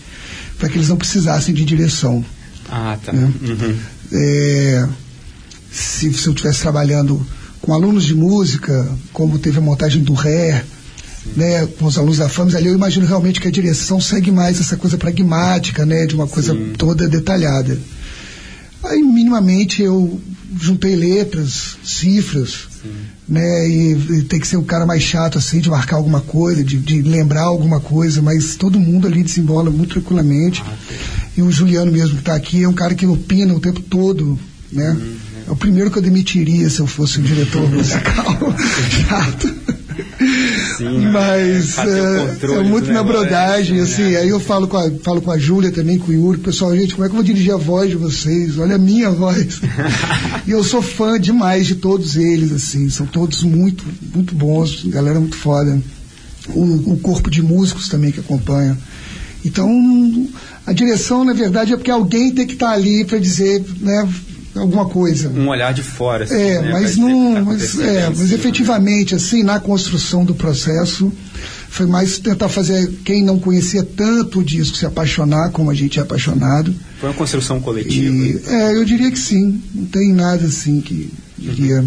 Speaker 4: para que eles não precisassem de direção.
Speaker 3: Ah, tá.
Speaker 4: né?
Speaker 3: Uhum.
Speaker 4: É, se, se eu estivesse trabalhando com alunos de música, como teve a montagem do Ré, né, com os alunos da FAMS, ali eu imagino realmente que a direção segue mais essa coisa pragmática, né, de uma coisa
Speaker 3: Sim.
Speaker 4: toda detalhada. Aí, minimamente, eu juntei letras, cifras, né, e, e tem que ser um cara mais chato, assim, de marcar alguma coisa, de, de lembrar alguma coisa, mas todo mundo ali desembola muito tranquilamente. E o Juliano mesmo que está aqui é um cara que opina o tempo todo, né? É o primeiro que eu demitiria se eu fosse um diretor musical. Chato.
Speaker 3: Sim,
Speaker 4: Mas é, é muito na brodagem,
Speaker 3: né?
Speaker 4: assim. Aí eu falo com a, falo com a Júlia também, com o Yuri, pessoal, gente, como é que eu vou dirigir a voz de vocês? Olha a minha voz. e eu sou fã demais de todos eles, assim. São todos muito, muito bons, galera muito foda. O, o corpo de músicos também que acompanha. Então, a direção, na verdade, é porque alguém tem que estar ali para dizer, né, alguma coisa.
Speaker 3: Um olhar de fora. Assim,
Speaker 4: É,
Speaker 3: né,
Speaker 4: mas não.
Speaker 3: tá
Speaker 4: mas, é, mas efetivamente, assim, na construção do processo, foi mais tentar fazer quem não conhecia tanto o disco se apaixonar como a gente é apaixonado.
Speaker 3: Foi uma construção coletiva.
Speaker 4: E, é, eu diria que sim. Não tem nada assim que diria.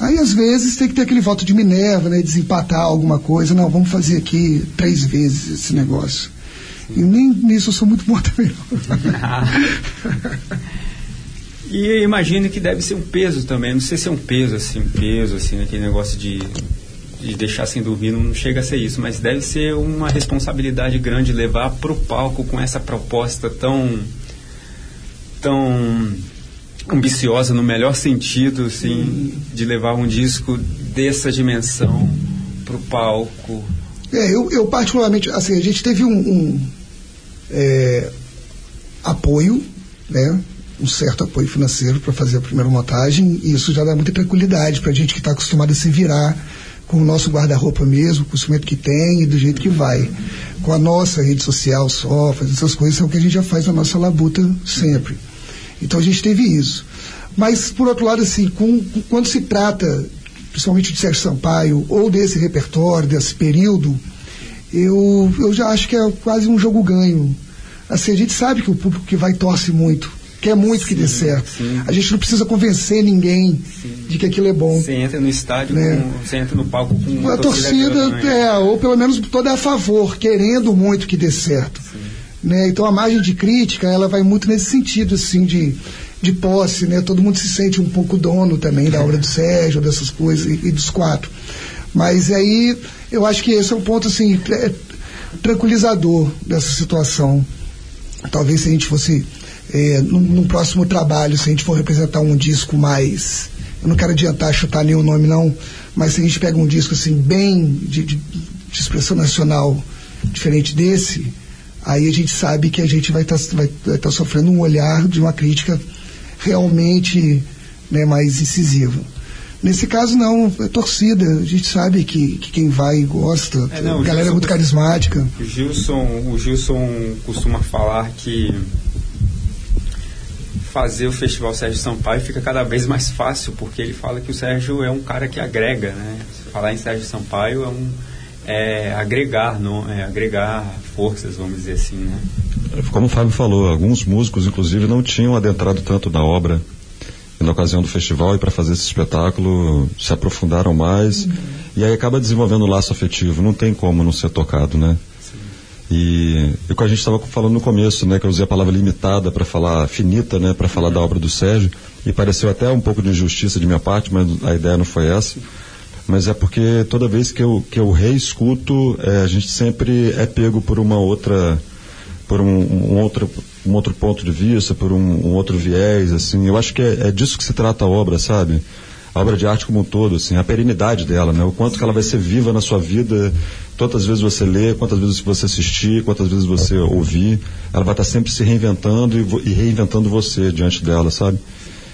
Speaker 4: Aí às vezes tem que ter aquele voto de Minerva, né? Desempatar alguma coisa. Não, vamos fazer aqui três vezes esse negócio. E nem nisso eu sou muito bom também.
Speaker 3: E eu imagino que deve ser um peso também. Não sei se é um peso, assim, um peso, assim, aquele negócio de, de deixar sem dormir, não chega a ser isso, mas deve ser uma responsabilidade grande levar pro palco com essa proposta tão. tão ambiciosa no melhor sentido, assim, de levar um disco dessa dimensão pro palco.
Speaker 4: É, eu, eu particularmente, assim, a gente teve um, um, é, apoio, né? Um certo apoio financeiro para fazer a primeira montagem, e isso já dá muita tranquilidade para a gente que está acostumado a se virar com o nosso guarda-roupa mesmo, com o instrumento que tem e do jeito que vai. Com a nossa rede social, software, essas coisas, é o que a gente já faz na nossa labuta sempre. Então a gente teve isso. Mas, por outro lado, assim, com, com- quando se trata, principalmente de Sérgio Sampaio, ou desse repertório, desse período, eu, eu já acho que é quase um jogo ganho. Assim, a gente sabe que o público que vai torce muito, quer muito que dê certo. A gente não precisa convencer ninguém de que aquilo é bom.
Speaker 3: Você entra no estádio,
Speaker 4: Né?
Speaker 3: com, você entra no palco com
Speaker 4: A torcida,
Speaker 3: grande, né?
Speaker 4: é, ou pelo menos toda é a favor, querendo muito que dê certo. Né? Então a margem de crítica, ela vai muito nesse sentido, assim, de, de posse, né? Todo mundo se sente um pouco dono também da obra do Sérgio, dessas coisas, e, e dos quatro. Mas aí, eu acho que esse é um ponto, assim, é, tranquilizador dessa situação. Talvez se a gente fosse, é, num, num próximo trabalho, se a gente for representar um disco mais. Eu não quero adiantar, chutar nenhum nome, não, mas se a gente pega um disco assim, bem de, de- de expressão nacional, diferente desse, aí a gente sabe que a gente vai estar vai, vai tá sofrendo um olhar de uma crítica realmente né, mais incisiva. Nesse caso, não, é torcida. A gente sabe que, que quem vai gosta,
Speaker 3: É, não,
Speaker 4: a galera é
Speaker 3: Gilson-
Speaker 4: muito carismática.
Speaker 3: O Gilson, o Gilson costuma falar que fazer o Festival Sérgio Sampaio fica cada vez mais fácil, porque ele fala que o Sérgio é um cara que agrega, né? Falar em Sérgio Sampaio é um é agregar, não, é agregar forças, vamos dizer assim, né?
Speaker 5: Como o Fábio falou, alguns músicos, inclusive, não tinham adentrado tanto na obra na ocasião do festival e para fazer esse espetáculo se aprofundaram mais e aí acaba desenvolvendo um laço afetivo. Não tem como não ser tocado, né? E, e a gente estava falando no começo, né, que eu usei a palavra limitada para falar finita, né, para falar da obra do Sérgio, e pareceu até um pouco de injustiça de minha parte, mas a ideia não foi essa. Mas é porque toda vez que eu, que eu reescuto, é, a gente sempre é pego por uma outra, por um, um outro, um outro ponto de vista, por um, um outro viés, assim. Eu acho que é, é disso que se trata a obra, sabe? A obra de arte como um todo, assim, a perenidade dela, né? O quanto que ela vai ser viva na sua vida, quantas vezes você lê, quantas vezes você assistir, quantas vezes você ouvir, ela vai estar sempre se reinventando e, e reinventando você diante dela, sabe?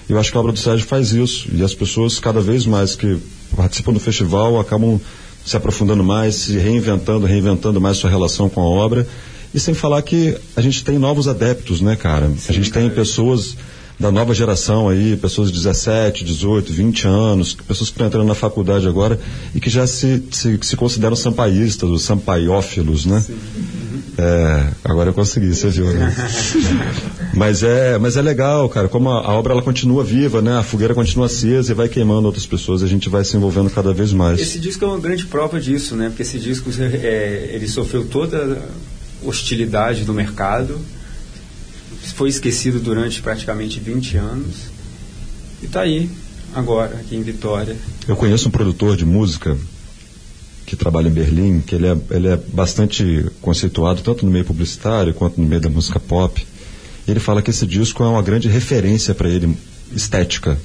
Speaker 5: Eu acho que a obra do Sérgio faz isso. E as pessoas, cada vez mais que participam do festival, acabam se aprofundando mais, se reinventando, reinventando mais sua relação com a obra. E sem falar que a gente tem novos adeptos, né, cara? a gente tem pessoas da nova geração aí, pessoas de 17, 18, 20 anos, pessoas que estão entrando na faculdade agora e que já se, se, se consideram sampaístas, os sampaiófilos, né? É, agora eu consegui, você viu, né? mas é, mas é legal, cara, como a, a obra ela continua viva, né? A fogueira continua acesa e vai queimando outras pessoas, a gente vai se envolvendo cada vez mais.
Speaker 3: Esse disco é uma grande prova disso, né? Porque esse disco é, ele sofreu toda a hostilidade do mercado, foi esquecido durante praticamente 20 anos e está aí agora aqui em Vitória.
Speaker 5: Eu conheço um produtor de música que trabalha em Berlim, que ele é, ele é bastante conceituado tanto no meio publicitário quanto no meio da música pop. Ele fala que esse disco é uma grande referência para ele estética.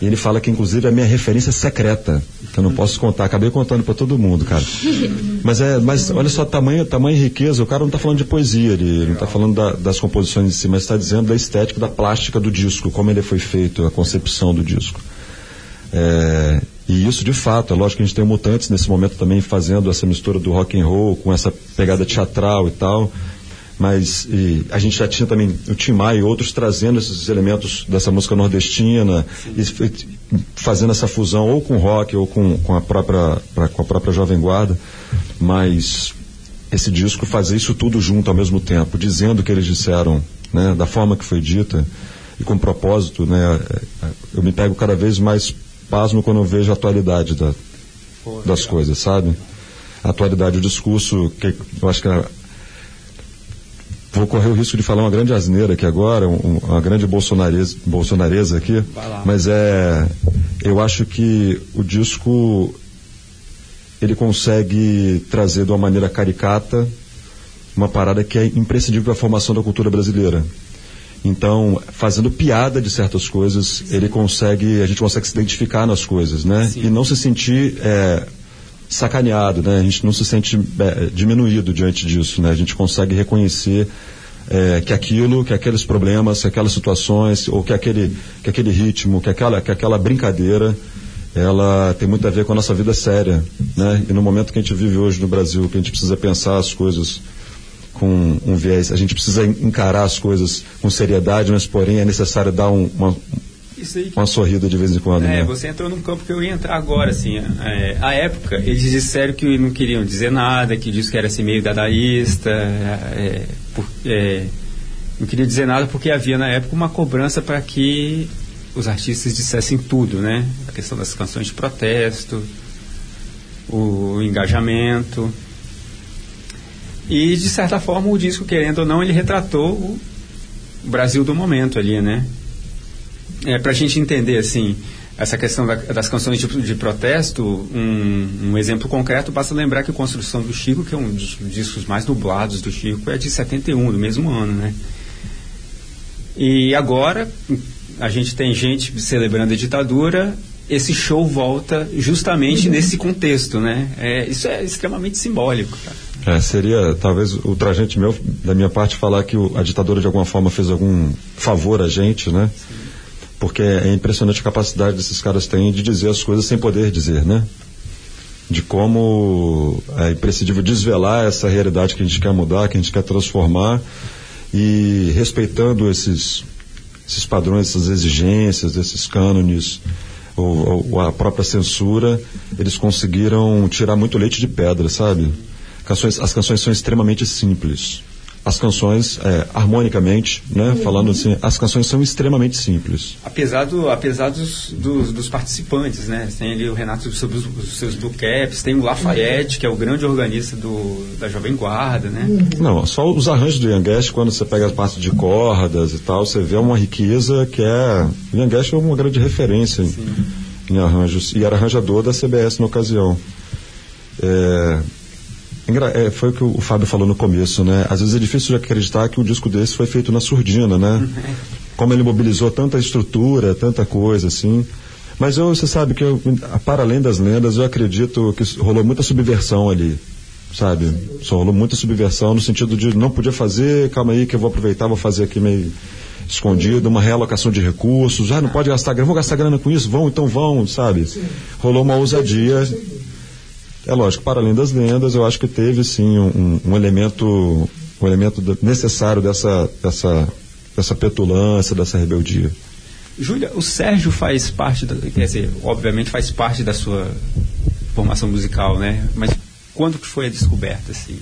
Speaker 5: E ele fala que inclusive é a minha referência secreta, que eu não posso contar. Acabei contando para todo mundo, cara. Mas é, mas olha só tamanho, tamanho e riqueza. O cara não está falando de poesia, ele, não está falando da- das composições em si, mas está dizendo da estética, da plástica do disco, como ele foi feito, a concepção do disco. É, e isso de fato, é lógico que a gente tem o Mutantes nesse momento também fazendo essa mistura do rock and roll com essa pegada teatral e tal. Mas e a gente já tinha também o Tim Maia e outros trazendo esses elementos dessa música nordestina e f- fazendo essa fusão ou com rock ou com, com, a, própria, pra- com a própria Jovem Guarda. Mas esse disco fazer isso tudo junto ao mesmo tempo, dizendo o que eles disseram, né, da forma que foi dita e com propósito, né, é, é, eu me pego cada vez mais pasmo quando eu vejo a atualidade da, das coisas, sabe? A atualidade, o discurso, que eu acho que a- vou correr o risco de falar uma grande asneira aqui agora, um- uma grande bolsonaresa, bolsonaresa aqui, mas é, eu acho que o disco ele consegue trazer de uma maneira caricata uma parada que é imprescindível para a formação da cultura brasileira. Então, fazendo piada de certas coisas, ele consegue, a gente consegue se identificar nas coisas, né?
Speaker 3: Sim.
Speaker 5: E não se sentir é, sacaneado, né? A gente não se sente é, diminuído diante disso, né? A gente consegue reconhecer é, que aquilo, que aqueles problemas, que aquelas situações, ou que aquele, que aquele ritmo, que aquela, que aquela brincadeira, ela tem muito a ver com a nossa vida séria, né? E no momento que a gente vive hoje no Brasil, que a gente precisa pensar as coisas com um viés, a gente precisa encarar as coisas com seriedade, mas porém é necessário dar um- uma,
Speaker 3: Isso aí que
Speaker 5: uma sorrida de vez em quando,
Speaker 3: É,
Speaker 5: né?
Speaker 3: você entrou num campo que eu ia entrar agora, assim. É, a época, eles disseram que não queriam dizer nada, que disse que era assim meio dadaísta, é, por- é, não queria dizer nada porque havia na época uma cobrança para que os artistas dissessem tudo, né? A questão das canções de protesto, o engajamento. E, de certa forma, o disco, querendo ou não, ele retratou o Brasil do momento ali, né? É, para a gente entender assim essa questão da- das canções de, de protesto, um, um exemplo concreto basta lembrar que Construção do Chico, que é um dos discos mais dublados do Chico, é de 71, do mesmo ano, né? E agora a gente tem gente celebrando a ditadura, esse show volta justamente nesse contexto, né? É, isso é extremamente simbólico, cara.
Speaker 5: É, seria talvez ultrajante meu, da minha parte, falar que o- a ditadura de alguma forma fez algum favor a gente, né? Porque é impressionante a capacidade desses caras têm de dizer as coisas sem poder dizer, né? De como é imprescindível desvelar essa realidade que a gente quer mudar, que a gente quer transformar e respeitando esses, esses padrões, essas exigências, esses cânones, ou, ou a própria censura, eles conseguiram tirar muito leite de pedra, sabe? Canções, as canções são extremamente simples. As canções, é, harmonicamente, né, falando assim, as canções são extremamente simples.
Speaker 3: Apesar, do, apesar dos, dos, dos participantes, né? Tem ali o Renato sobre os, os seus Blue Caps, tem o Lafayette, que é o grande organista do, da Jovem Guarda, né?
Speaker 5: Não, só os arranjos do Yanguest, quando você pega a parte de cordas e tal, você vê uma riqueza que é. O Yanguest é uma grande referência em, em arranjos. E era arranjador da CBS na ocasião. É, é, foi o que o Fábio falou no começo, né? Às vezes é difícil de acreditar que um disco desse foi feito na surdina, né? Como ele mobilizou tanta estrutura, tanta coisa, assim. Mas eu, você sabe que, eu, para além das lendas, eu acredito que rolou muita subversão ali sabe? Só rolou muita subversão no sentido de não podia fazer, calma aí que eu vou aproveitar, vou fazer aqui meio escondido, uma realocação de recursos, ah, não pode gastar grana, vou gastar grana com isso, vão, então vão, sabe? Rolou uma ousadia. É lógico, para além das lendas, eu acho que teve sim um, um elemento, um elemento necessário dessa, dessa, dessa petulância, dessa rebeldia.
Speaker 3: Júlia, o Sérgio faz parte, da, quer dizer, obviamente faz parte da sua formação musical, né? Mas quando que foi a descoberta, assim?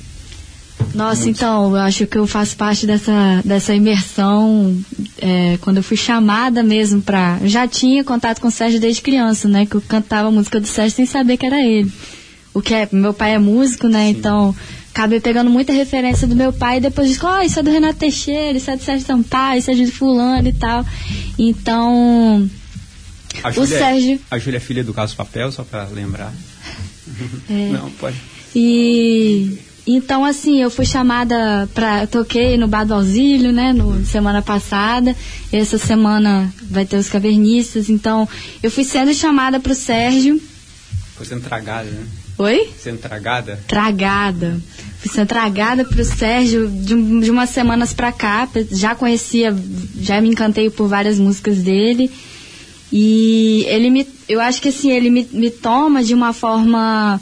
Speaker 8: Nossa, então, eu acho que eu faço parte dessa, dessa imersão é, quando eu fui chamada mesmo pra. eu Já tinha contato com o Sérgio desde criança, né? Que eu cantava a música do Sérgio sem saber que era ele. O que é. Meu pai é músico, né? Então, acabei pegando muita referência do meu pai e depois disse, ó, isso é do Renato Teixeira, isso é do Sérgio Sampaio, isso é de fulano e tal. Então.
Speaker 3: A
Speaker 8: O
Speaker 3: Júlia,
Speaker 8: Sérgio.
Speaker 3: A Júlia é filha do Carlos Papel, só para lembrar.
Speaker 8: É.
Speaker 3: Não, pode.
Speaker 8: E então assim, eu fui chamada para eu toquei no Bar do Auxílio, né, no semana passada. Essa semana vai ter os cavernistas, então eu fui sendo chamada pro Sérgio.
Speaker 3: Foi sendo tragada, né?
Speaker 8: Oi?
Speaker 3: Sendo tragada.
Speaker 8: Tragada. Fui sendo tragada pro Sérgio de, de umas semanas pra cá. Já conhecia, já me encantei por várias músicas dele. E ele me. Eu acho que assim, ele me, me toma de uma forma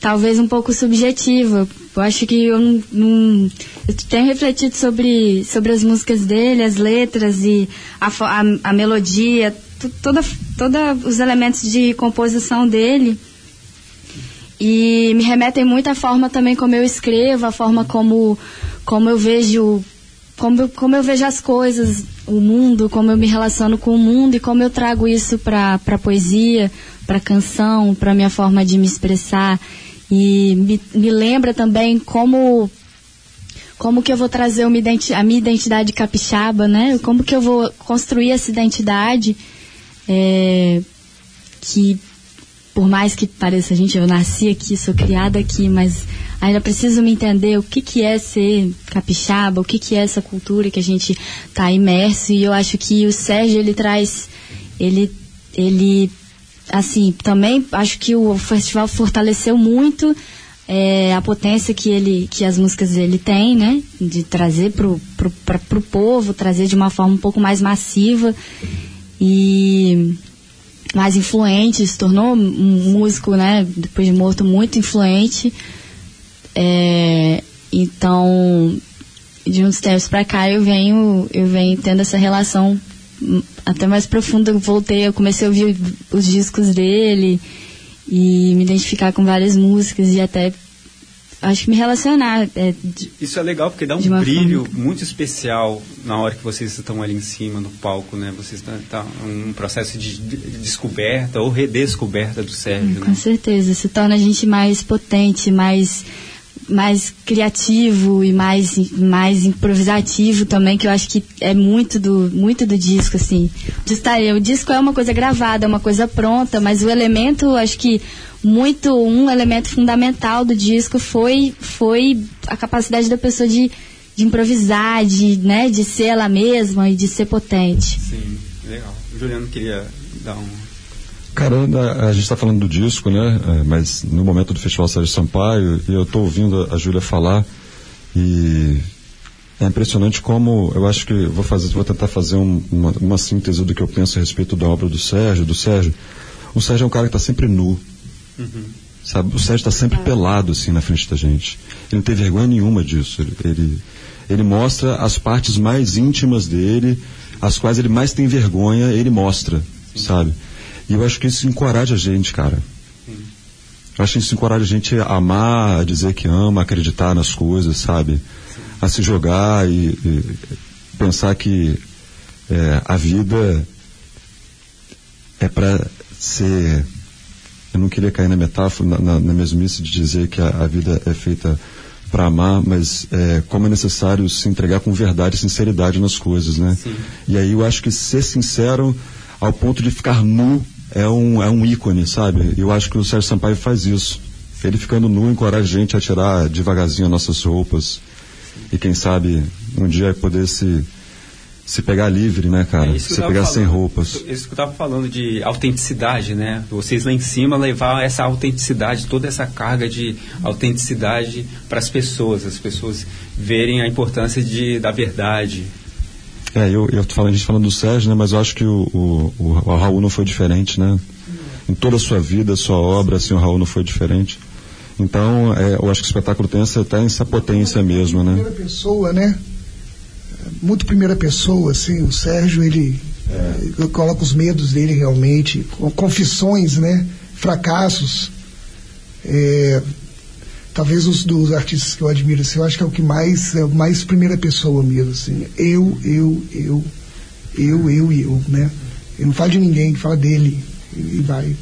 Speaker 8: talvez um pouco subjetiva. Eu acho que eu não. não- eu tenho refletido sobre, sobre as músicas dele, as letras e a, a, a melodia, tu- toda, toda os elementos de composição dele. E me remetem muito à forma também como eu escrevo, a forma como, como eu vejo como como eu vejo as coisas, o mundo, como eu me relaciono com o mundo e como eu trago isso para a poesia, para canção, para minha forma de me expressar. E me, me lembra também como como que eu vou trazer a minha identidade capixaba, né? Como que eu vou construir essa identidade é, que por mais que pareça, gente, eu nasci aqui, sou criada aqui, mas ainda preciso me entender o que, que é ser capixaba, o que, que é essa cultura que a gente está imerso. E eu acho que o Sérgio, ele traz, ele, ele, assim, também acho que o festival fortaleceu muito é, a potência que ele, que as músicas dele têm, né? De trazer pra, pro povo, trazer de uma forma um pouco mais massiva. E mais influente, se tornou um músico, né, depois de morto, muito influente. É, então, de uns tempos para cá eu venho, eu venho tendo essa relação até mais profunda. Eu voltei, eu comecei a ouvir os discos dele e me identificar com várias músicas e até acho que me relacionar. É, de,
Speaker 3: Isso é legal porque dá um
Speaker 8: De
Speaker 3: brilho muito especial na hora que vocês estão ali em cima no palco, né? Vocês estão tá, um processo de, de descoberta ou redescoberta do Sérgio,
Speaker 8: com
Speaker 3: né?
Speaker 8: certeza, se torna a gente mais potente, mais mais criativo e mais mais improvisativo também, que eu acho que é muito do muito do disco assim. Tá aí, O disco é uma coisa gravada, é uma coisa pronta, mas o elemento, acho que muito um elemento fundamental do disco foi foi a capacidade da pessoa de, de improvisar, de, né, de ser ela mesma e de ser potente.
Speaker 3: Sim, legal. O Juliano queria dar um.
Speaker 5: Cara, a, a gente está falando do disco, né? É, mas no momento do Festival Sérgio Sampaio, e eu estou ouvindo a, a Júlia falar e é impressionante como eu acho que vou fazer, vou tentar fazer um- uma, uma síntese do que eu penso a respeito da obra do Sérgio, do Sérgio. O Sérgio é um cara que está sempre nu, sabe? O Sérgio está sempre pelado assim na frente da gente. Ele não tem vergonha nenhuma disso. Ele, ele, ele mostra as partes mais íntimas dele, as quais ele mais tem vergonha, ele mostra, sabe? E eu acho que isso encoraja a gente, cara. Eu acho que isso encoraja a gente a amar, a dizer que ama, a acreditar nas coisas, sabe? A se jogar e, e pensar que é, a vida é para ser. Eu não queria cair na metáfora, na, na, na mesmice de dizer que a, a vida é feita para amar, mas é, como é necessário se entregar com verdade e sinceridade nas coisas, né? E aí eu acho que ser sincero ao ponto de ficar nu é um, é um ícone, sabe? Eu acho que o Sérgio Sampaio faz isso. Ele ficando nu encoraja a gente a tirar devagarzinho as nossas roupas e quem sabe um dia poder se se pegar livre, né, cara?
Speaker 3: É
Speaker 5: se pegar sem
Speaker 3: falando.
Speaker 5: roupas.
Speaker 3: Isso que eu tava falando de autenticidade, né? Vocês lá em cima levar essa autenticidade, toda essa carga de autenticidade para as pessoas, as pessoas verem a importância de, da verdade.
Speaker 5: É, eu, eu tô falando, a gente falando do Sérgio, né, mas eu acho que o, o, o, o Raul não foi diferente, né? Em toda a sua vida, sua obra, assim, o Raul não foi diferente. Então, é, eu acho que o espetáculo tem essa, tem essa potência mesmo, né?
Speaker 4: Primeira pessoa, né? Muito primeira pessoa, assim, o Sérgio, ele eh, coloca os medos dele realmente, confissões, né? Fracassos. É, talvez os dos artistas que eu admiro, assim, eu acho que é o que mais, é o mais primeira pessoa mesmo, assim. Eu, eu, eu, eu, eu e eu, né? Ele não fala de ninguém, ele fala dele. E vai.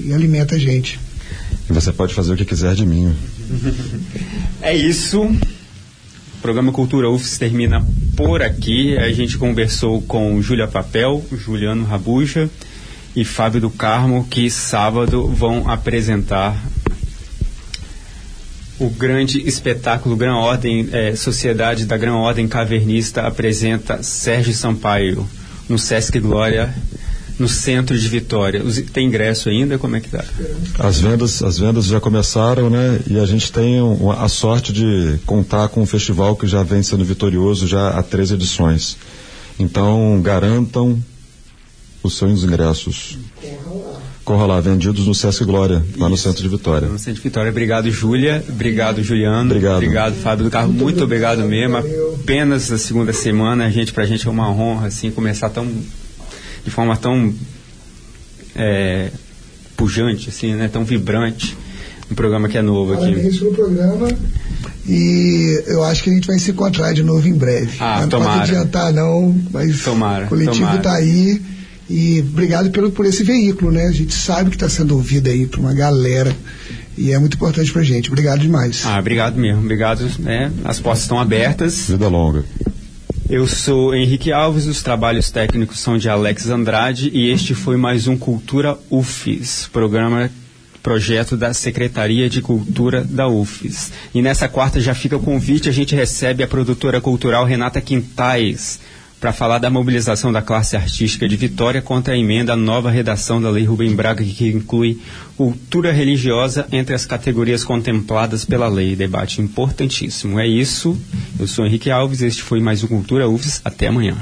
Speaker 4: E alimenta a gente.
Speaker 5: E você pode fazer o que quiser de mim.
Speaker 3: É isso. Programa Cultura UFS termina por aqui. A gente conversou com Júlia Papel, Juliano Rabuja e Fábio do Carmo, que sábado vão apresentar o grande espetáculo Gran Ordem, eh, Sociedade da Gran Ordem Cavernista apresenta Sérgio Sampaio no Sesc Glória, no centro de Vitória. Tem ingresso ainda? Como é que tá?
Speaker 5: As vendas, as vendas já começaram, né? E a gente tem um- a sorte de contar com um festival que já vem sendo vitorioso já há três edições. Então, garantam os seus ingressos. Corra lá, vendidos no Sesc Glória, lá no centro de Vitória.
Speaker 3: No centro de Vitória. Obrigado, Júlia. Obrigado, Juliano.
Speaker 5: Obrigado.
Speaker 3: Obrigado, Fábio do Carro. Muito, obrigado mesmo.
Speaker 4: valeu.
Speaker 3: Apenas a segunda semana, a gente, pra gente é uma honra, assim, começar tão, de forma tão é, pujante, assim, né? Tão vibrante. Um programa que é novo aqui.
Speaker 4: Parabéns pelo programa. E eu acho que a gente vai se encontrar de novo em breve.
Speaker 3: Ah,
Speaker 4: não
Speaker 3: tomara.
Speaker 4: pode adiantar, não, mas
Speaker 3: Tomara,
Speaker 4: o coletivo está aí. E obrigado pelo, por esse veículo, né? A gente sabe que está sendo ouvido aí por uma galera. E é muito importante pra gente. Obrigado demais.
Speaker 3: Ah, obrigado mesmo. Obrigado. né? As portas estão abertas.
Speaker 5: Vida longa.
Speaker 3: Eu sou Henrique Alves, os trabalhos técnicos são de Alex Andrade e este foi mais um Cultura UFES, programa projeto da Secretaria de Cultura da UFES. E nessa quarta já fica o convite, a gente recebe a produtora cultural Renata Quintais para falar da mobilização da classe artística de Vitória contra a emenda à nova redação da Lei Rubem Braga, que inclui cultura religiosa entre as categorias contempladas pela lei. Debate importantíssimo. É isso. Eu sou Henrique Alves, este foi mais um Cultura UFES. Até amanhã.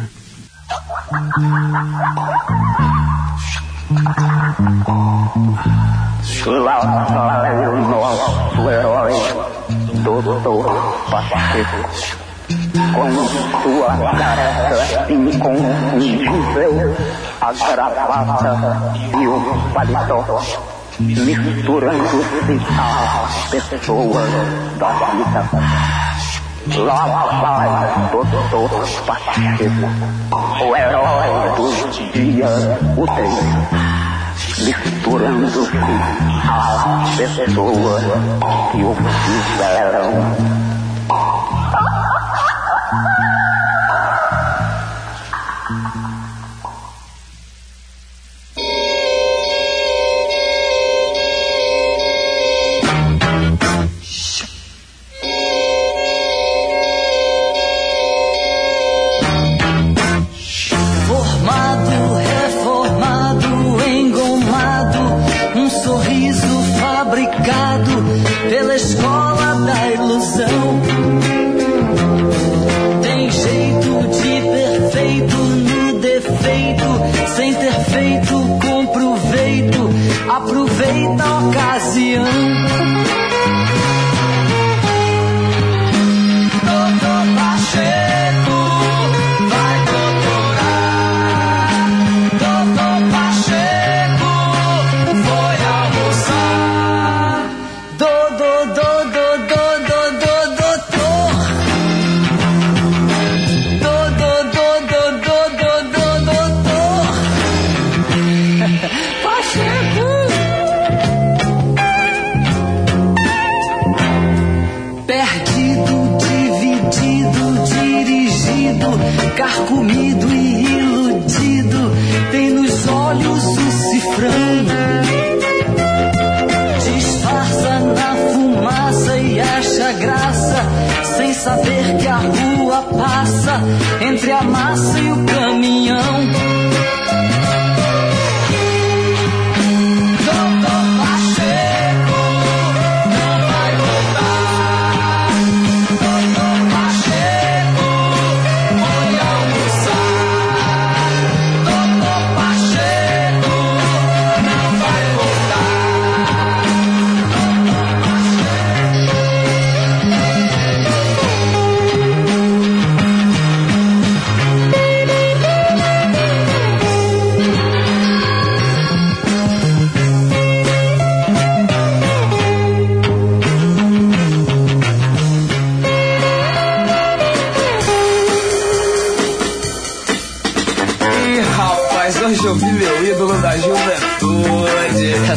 Speaker 9: Com sua careca inconfundível, a gravata e o paletó, misturando-se às pessoas da vida. Lá vai doutor Pacheco, o herói dos dias úteis misturando-se às pessoas que o fizeram.
Speaker 6: Aproveita entre a massa e o caminhão.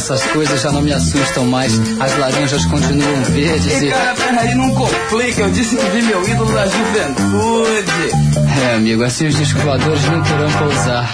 Speaker 10: Essas coisas já não me assustam mais. As laranjas continuam verdes
Speaker 2: E
Speaker 10: e.
Speaker 2: cara, peraí, não complica. Eu disse que vi meu ídolo da juventude.
Speaker 10: É, amigo, assim os voadores não terão pousar.